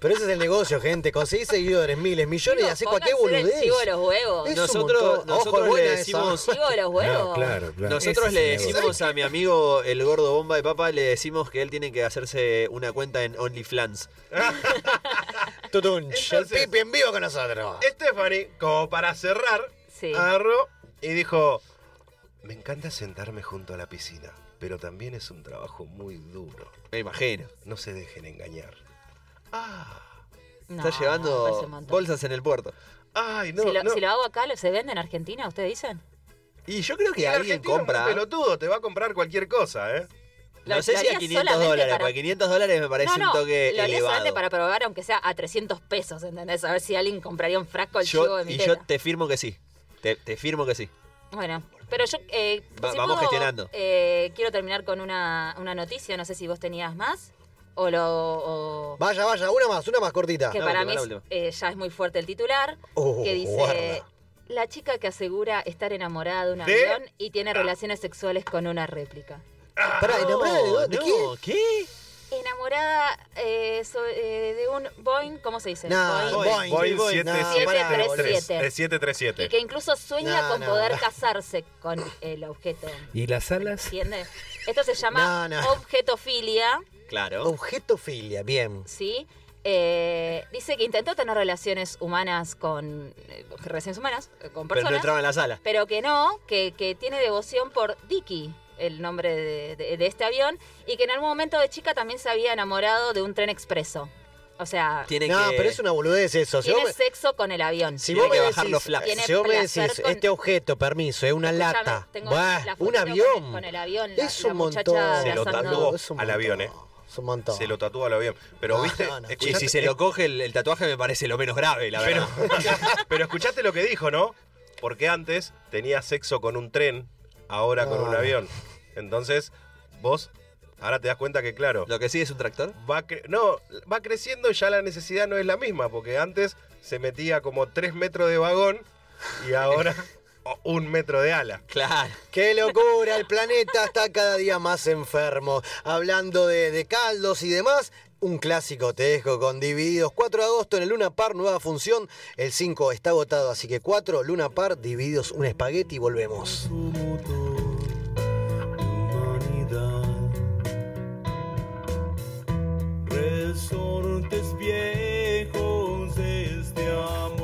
Pero ese es el negocio, gente. Conseguir seguidores, miles, millones y hacer cualquier boludez. chivo de los huevos. Nosotros- nosotros Ojo, le decimos- los huevos. No, claro, claro. Nosotros Ese le decimos a mi amigo el gordo bomba de papa, le decimos que él tiene que hacerse una cuenta en OnlyFans. Tutunch, el pipi en vivo con nosotros. Stephanie, como para cerrar, Sí. agarró y dijo: Me encanta sentarme junto a la piscina, pero también es un trabajo muy duro. Me imagino. No se dejen engañar. No, Está llevando un bolsas en el puerto. Ay, no, si, lo, no. si lo hago acá, ¿lo se vende en Argentina? ¿Ustedes dicen? Y yo creo que Y alguien compra. pelotudo, te va a comprar cualquier cosa, ¿eh? Lo- No sé lo si a haría 500 solamente dólares, para- porque 500 dólares me parece no, no, un toque lo haría elevado. para probar, aunque sea a 300 pesos, ¿entendés? A ver si alguien compraría un frasco al chivo de mi y teta. yo te firmo que sí. Te, te firmo que sí. Bueno, pero yo... eh, Va- si vamos puedo, gestionando. eh, quiero terminar con una, una noticia, no sé si vos tenías más, o lo... o- Vaya, vaya, una más, una más cortita. que La para última, mí la es- última. eh, ya es muy fuerte el titular, Oh, que dice... guarda. La chica que asegura estar enamorada de un ¿De? avión y tiene relaciones sexuales con una réplica. Pará, ¿enamorada de, dónde? ¿De no, quién? ¿qué? Enamorada eh, so- eh, de un Boeing, ¿cómo se dice? No, Boeing. Boeing. Boeing Boeing, 7, no, 7, pará, 3, boludo. 737. Y que incluso sueña No, con no. poder casarse con el objeto. ¿Y las alas? ¿Entiendes? Esto se llama No, no. objetofilia, Claro. Objetofilia, bien. ¿sí? Eh, dice que intentó tener relaciones humanas con... eh, relaciones humanas, eh, con Pero no personas, entraba en la sala. pero que no, que, que tiene devoción por Dicky, el nombre de, de- de este avión, y que en algún momento de chica también se había enamorado de un tren expreso. O sea, Tiene No, que... pero es una boludez eso. Si tiene me, sexo con el avión. si tiene vos me que bajar decís, los si vos me decís, con- este objeto, permiso, es una Escuchame, lata, tengo bah, la un fotito con el- avión. Con el avión, la, es la un montón. Se lo tatuó Es un al montón. avión, ¿eh? Es un montón. Se lo tatuó al avión. Pero No, viste, no, no. Y si se lo coge el, el tatuaje me parece lo menos grave, la pero, verdad. pero escuchaste lo que dijo, ¿no? Porque antes tenía sexo con un tren, ahora con un No. avión. Entonces, vos ahora te das cuenta que, claro, ¿Lo que sigue es un tractor? va no, va creciendo y ya la necesidad no es la misma, porque antes se metía como 3 metros de vagón y ahora un metro de ala. Claro. ¡Qué locura! El planeta está cada día más enfermo. Hablando de, de caldos y demás, un clásico te dejo con Divididos. 4 de agosto en el Luna Par, nueva función. El 5 está agotado, así que 4, Luna Par, Divididos, un espagueti y volvemos. Resortes viejos de este allá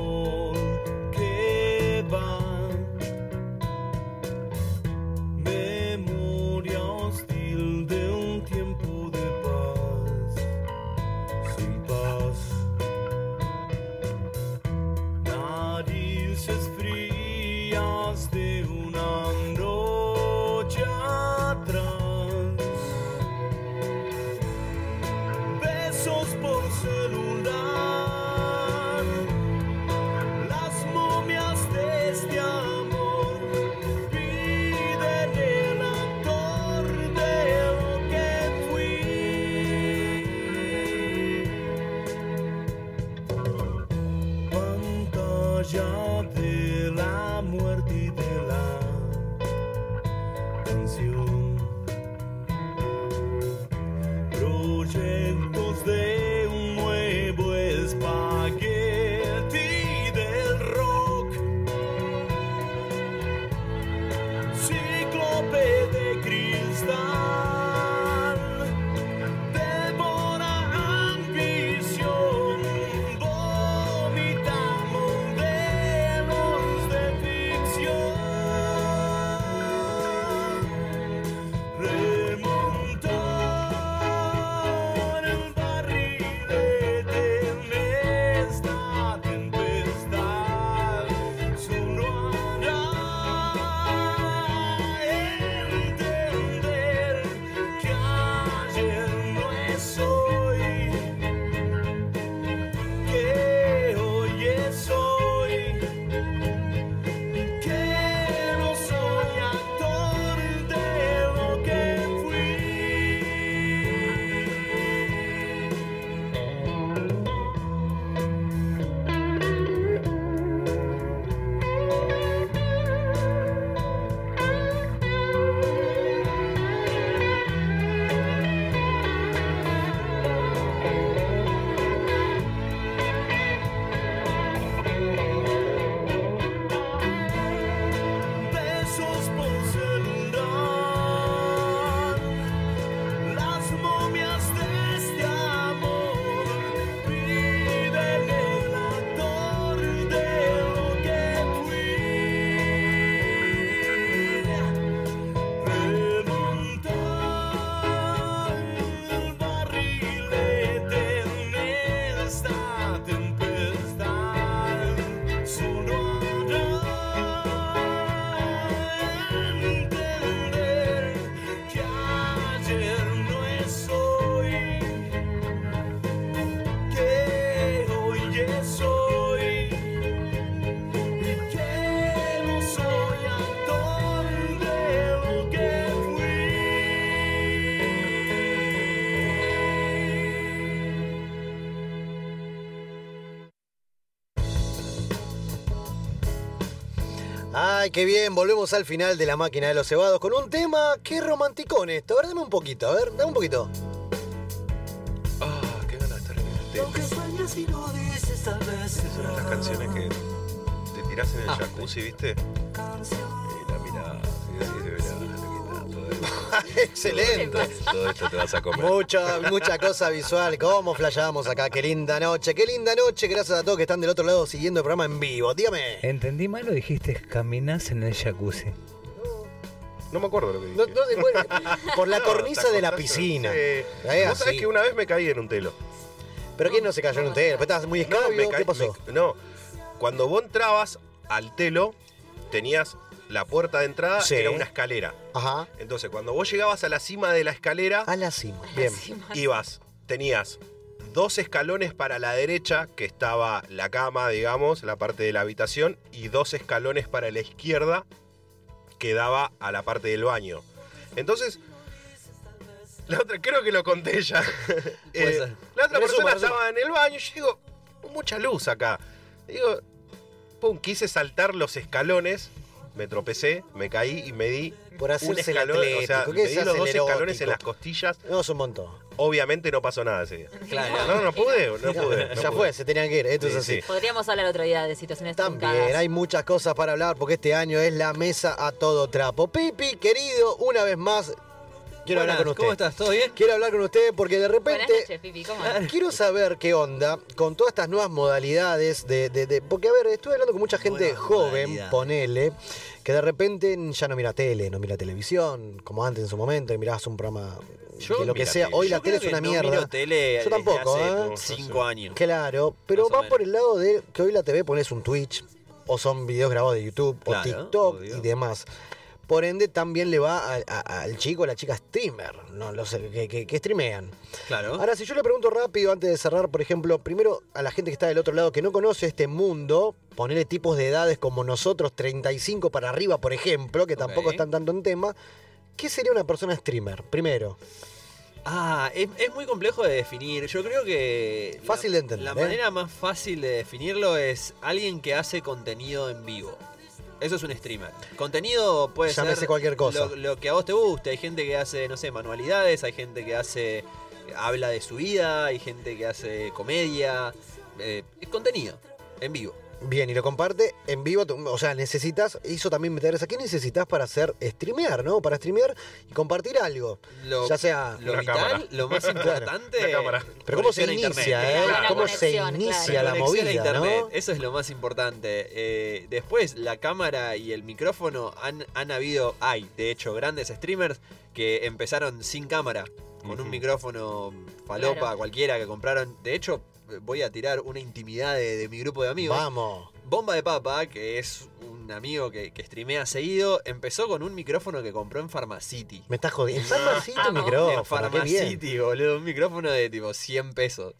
Ay, qué bien, volvemos al final de la máquina de los cebados con un tema que romanticón esto. A ver, dame un poquito, a ver, dame un poquito. Ah, qué ganas de estar en el telo. Aunque sueñas y no dices tal vez Es una de las canciones que te tirás en el jacuzzi, ¿viste? Excelente. Todo, esto- te vas a comer. Mucha, mucha cosa visual. ¿Cómo flasheamos acá? Qué linda noche, qué linda noche. Gracias a todos que están del otro lado siguiendo el programa en vivo. Dígame. ¿Entendí mal o dijiste caminás en el jacuzzi? No me acuerdo lo que dije. No, no por la No, cornisa de la piscina. Sí. Es Vos sabés que una vez me caí en un telo. ¿Pero quién no se cayó en un telo? ¿Estabas muy No, escabio? me caí- ¿Qué pasó? me- no, cuando vos entrabas al telo, tenías la puerta de entrada, Sí. era una escalera. Ajá. Entonces, cuando vos llegabas a la cima de la escalera, A la cima. Bien. ibas, tenías dos escalones para la derecha, que estaba la cama, digamos, la parte de la habitación, y dos escalones para la izquierda, que daba a la parte del baño. Entonces, la otra, creo que lo conté ya. Eh, la otra persona estaba en el baño y yo digo, mucha luz acá. Digo, pum, quise saltar los escalones, me tropecé, me caí y me di Por un escalón, o sea, atlético, ¿qué me se di los dos escalones en las costillas. No, es un montón. Obviamente no pasó nada ese día. Claro. No, no pude, no pude. no ya pude. fue, se tenían que ir. Esto Sí, es así. sí. Podríamos hablar otro día de situaciones También truncadas. hay muchas cosas para hablar porque este año es la mesa a todo trapo. Pipi, querido, una vez más, quiero Buenas, hablar con usted. ¿Cómo estás? ¿Todo bien? Quiero hablar con usted porque de repente noches, Pipi, ¿cómo andas? quiero saber qué onda con todas estas nuevas modalidades de, de- de- porque a ver, estuve hablando con mucha gente joven, ponele, que de repente ya no mira tele, no mira televisión, como antes en su momento, y mirabas un programa Yo que lo que sea. tele. Hoy Yo la tele es una no mierda. miro tele Yo desde tampoco, hace ¿eh? cinco años. Claro, pero va por el lado de que hoy la TV pones un Twitch, o son videos grabados de YouTube, o TikTok obvio. y demás. Por ende, también le va al- a- al chico o la chica streamer, ¿no? Los que, que, que streamean. Claro. Ahora, si yo le pregunto rápido antes de cerrar, por ejemplo, primero a la gente que está del otro lado que no conoce este mundo, ponerle tipos de edades como nosotros, 35 para arriba, por ejemplo, que tampoco están tanto en tema, ¿qué sería una persona streamer? Primero. Ah, es, es muy complejo de definir. Yo creo que. la- Fácil de entender, La ¿eh? manera más fácil de definirlo es alguien que hace contenido en vivo. Eso es un streamer. Contenido puede Llámese ser cualquier cosa. Lo, lo que a vos te guste. Hay gente que hace, no sé, manualidades, hay gente que hace. habla de su vida, hay gente que hace comedia. Eh, es contenido, en vivo. Bien, y lo comparte en vivo. O sea, necesitas, hizo también meter esa. ¿Qué necesitas para hacer streamear, no? Para streamear y compartir algo. Lo- ya sea. lo vital, cámara. lo más importante, Una cámara. Pero ¿cómo se inicia, internet. eh? Claro. ¿Cómo se inicia claro. la a movida, internet, no? Eso es lo más importante. Eh, después, la cámara y el micrófono han, han habido, hay, de hecho, grandes streamers que empezaron sin cámara, con un micrófono falopa Claro. cualquiera que compraron. De hecho, voy a tirar una intimidad de, de mi grupo de amigos. Vamos. Bomba de Papa, que es un amigo que, que streamea seguido, empezó con un micrófono que compró en Pharmacity. Me estás jodiendo. En Pharmacity un En micrófono, bien. Pharmacity, boludo. Un micrófono de tipo 100 pesos.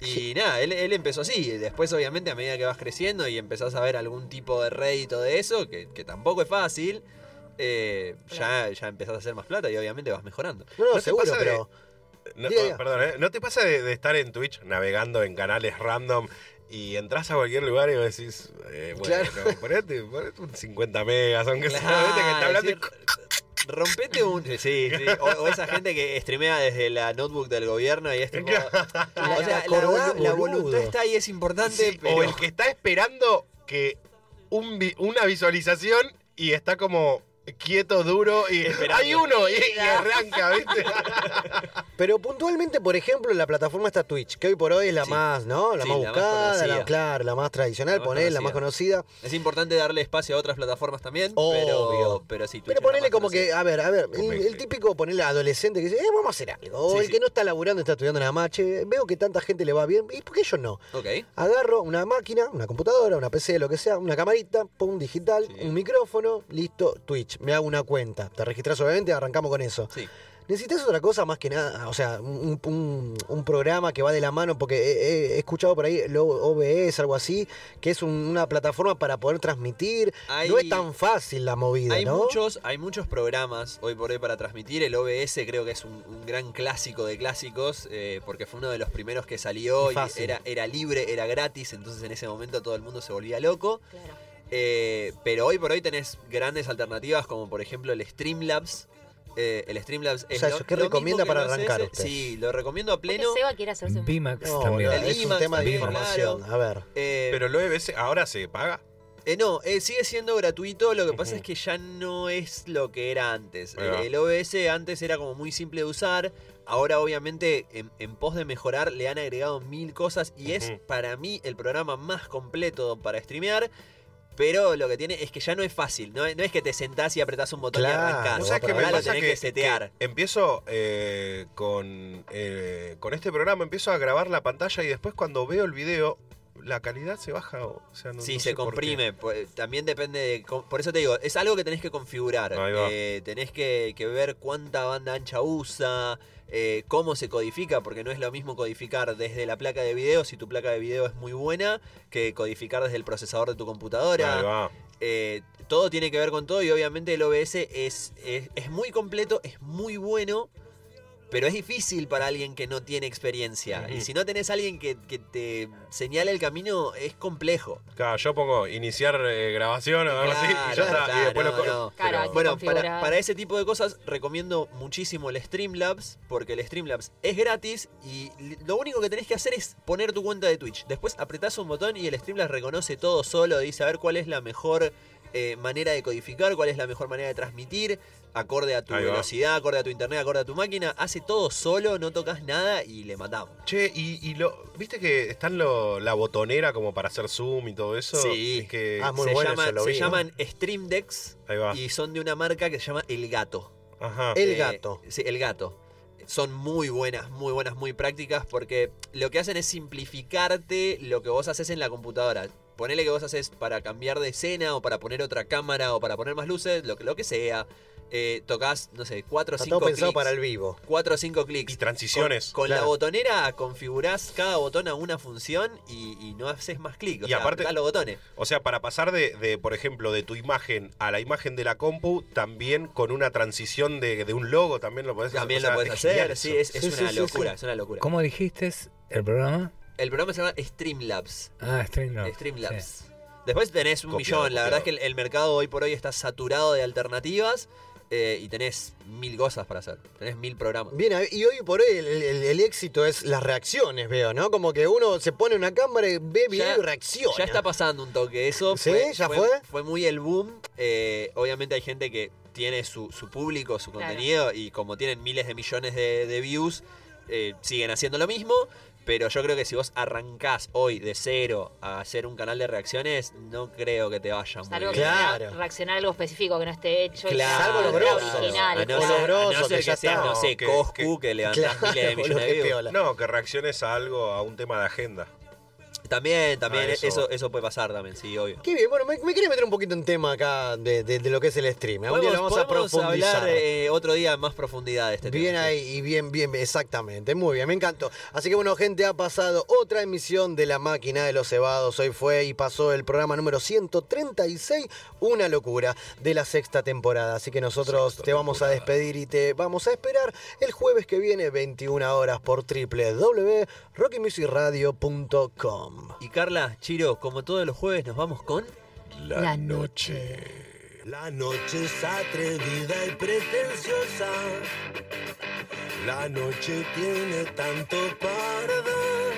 Y nada, él, él empezó así. Después, obviamente, a medida que vas creciendo y empezás a ver algún tipo de rédito de eso, que, que tampoco es fácil, eh, ya, ya empezás a hacer más plata y obviamente vas mejorando. No, seguro, pero. No, diga. Perdón, ¿eh? ¿no te pasa de, de estar en Twitch navegando en canales random y entras a cualquier lugar y vos decís, eh, bueno, Claro. ponete, ponete un 50 megas, aunque sea, Claro, que está hablando y- decir, Rompete un. Sí, sí. O, o esa gente que streamea desde la notebook del gobierno y es tipo. O sea, la, la boludo. voluntad está ahí, es importante, Sí, pero. O el que está esperando que un una visualización y está como quieto, duro y hay uno y, y arranca, ¿viste? Pero puntualmente, por ejemplo, la plataforma está Twitch, que hoy por hoy es la Sí. más, ¿no? La Sí, más la más buscada, la, conocida. claro, la más tradicional, La más poner la más conocida. Es importante darle espacio a otras plataformas también, Obvio. pero, pero sí. Twitch Pero ponele más como conocida. que, a ver, a ver, el, el típico ponerle adolescente que dice, eh, vamos a hacer algo. O Sí, el sí. que no está laburando, está estudiando nada más, che, veo que tanta gente le va bien, ¿y por qué yo no? Ok. Agarro una máquina, una computadora, una PC, lo que sea, una camarita, pongo un digital, un micrófono, listo, Twitch. Me hago una cuenta. Te registras obviamente, arrancamos con eso. Sí. Necesitas otra cosa más que nada, o sea, un, un- un programa que va de la mano, porque he, escuchado por ahí lo OBS, algo así, que es un- una plataforma para poder transmitir. Hay- no es tan fácil la movida, Hay ¿no? muchos, hay muchos programas hoy por hoy para transmitir. El OBS creo que es un, un gran clásico de clásicos, eh, porque fue uno de los primeros que salió Y y era, era libre, era gratis, entonces en ese momento todo el mundo se volvía loco. Eh, pero hoy por hoy tenés grandes alternativas como por ejemplo el Streamlabs. Eh, el Streamlabs es sea, lo- ¿eso qué lo recomienda mismo que para el arrancar usted? Sí, lo recomiendo a pleno. Seba quiere hacerse un... Bimax No, también. boludo, es un tema de información. claro. A ver. Eh, Pero el OBS ahora se paga. Eh, no, eh, sigue siendo gratuito, lo que pasa es que ya no es lo que era antes. El, el OBS antes era como muy simple de usar, ahora obviamente en, en pos de mejorar le han agregado mil cosas y es para mí el programa más completo para streamear. Pero lo que tiene es que ya no es fácil, no, es- no es que te sentás y apretás un botón y Claro, arrancás. ¿Vos sabés qué me lo pasa tenés que, que, setear. que empiezo eh, con, eh, con este programa, empiezo a grabar la pantalla y después cuando veo el video, la calidad se baja. O sea, no, Sí, no se por comprime. pues, También depende de. Por eso te digo, es algo que tenés que configurar. Ahí va. Eh, tenés que, que ver cuánta banda ancha usa, eh, cómo se codifica, porque no es lo mismo codificar desde la placa de video, si tu placa de video es muy buena, que codificar desde el procesador de tu computadora. Ahí va. Eh, todo tiene que ver con todo y obviamente el OBS es, es, es muy completo, es muy bueno, pero es difícil para alguien que no tiene experiencia. Y si no tenés a alguien que, que te señale el camino, es complejo. Claro, yo pongo iniciar eh, grabación o algo así y ya Claro, está. y claro, después lo no. Claro, Pero- Bueno, para, para ese tipo de cosas recomiendo muchísimo el Streamlabs, porque el Streamlabs es gratis y lo único que tenés que hacer es poner tu cuenta de Twitch. Después apretás un botón y el Streamlabs reconoce todo solo, dice a ver cuál es la mejor eh, manera de codificar, cuál es la mejor manera de transmitir, acorde a tu velocidad, acorde a tu internet, acorde a tu máquina. Hace todo solo, no tocas nada y le matamos. Che, y, y lo, ¿viste que están lo, la botonera como para hacer zoom y todo eso? Sí. Es que, Ah, muy se bueno llaman, eso, lo se vi, ¿no? llaman Stream Decks ahí va. y son de una marca que se llama El Gato. Ajá. El Eh, gato. Sí, el gato. Son muy buenas, muy buenas, muy prácticas porque lo que hacen es simplificarte lo que vos haces en la computadora. Ponele que vos haces para cambiar de escena o para poner otra cámara o para poner más luces, lo que, lo que sea. eh, tocas, no sé, 4 o Está 5 todo pensado clics. para el vivo. 4 o 5 clics. Y transiciones. Con, con la botonera configurás cada botón a una función y, y no haces más clic. O Y sea, aparte- los botones. O sea, para pasar de, de, por ejemplo, de tu imagen a la imagen de la compu, también con una transición de, de un logo, también lo podés hacer. También O sea, lo puedes es hacer, sí, es, una locura, es una locura. ¿Cómo dijiste el programa? El programa se llama Streamlabs. Ah, Streamlabs. Streamlabs. Después tenés un Copiado, millón. La verdad es que el, el mercado hoy por hoy está saturado de alternativas eh, y tenés mil cosas para hacer. Tenés mil programas. Bien, y hoy por hoy el, el- el éxito es las reacciones, veo, ¿no? Como que uno se pone una cámara y ve video y reacciona. Ya está pasando un toque. Eso ¿Sí? fue, ¿Ya fue? Fue muy el boom. Eh, obviamente hay gente que tiene su, su público, su Claro. contenido y como tienen miles de millones de, de views, eh, siguen haciendo lo mismo. Pero yo creo que si vos arrancás hoy de cero a hacer un canal de reacciones, no creo que te vaya muy Salvo que bien. sea reaccionar a algo específico que no esté hecho. Claro, sea Salvo ultra grosos. original. A no O ser, a no ser que que está. no sé, Que- Coscu, que, levantás Claro, miles de millones de views. No, que reacciones a algo, a un tema de agenda. También, también, Ah, eso. eso. Eso, puede pasar también, sí, obvio. Qué bien, bueno, me, me quería meter un poquito en tema acá de, de- de lo que es el stream. Algún día lo vamos a podemos profundizar. hablar eh, otro día en más profundidad de este Bien tema. ahí, y bien, bien, exactamente. Muy bien, me encantó. Así que bueno, gente, ha pasado otra emisión de La Máquina de los Cebados. Hoy fue y pasó el programa número 136, una locura de la sexta temporada. Así que nosotros te vamos a despedir y te vamos a esperar el jueves que viene, 21 horas, por www.rockymusicradio.com. Y Carla, Chiro, como todos los jueves, nos vamos con. La, noche. La noche es atrevida y pretenciosa. La noche tiene tanto para dar.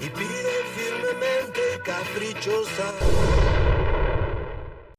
Y pide firmemente caprichosa.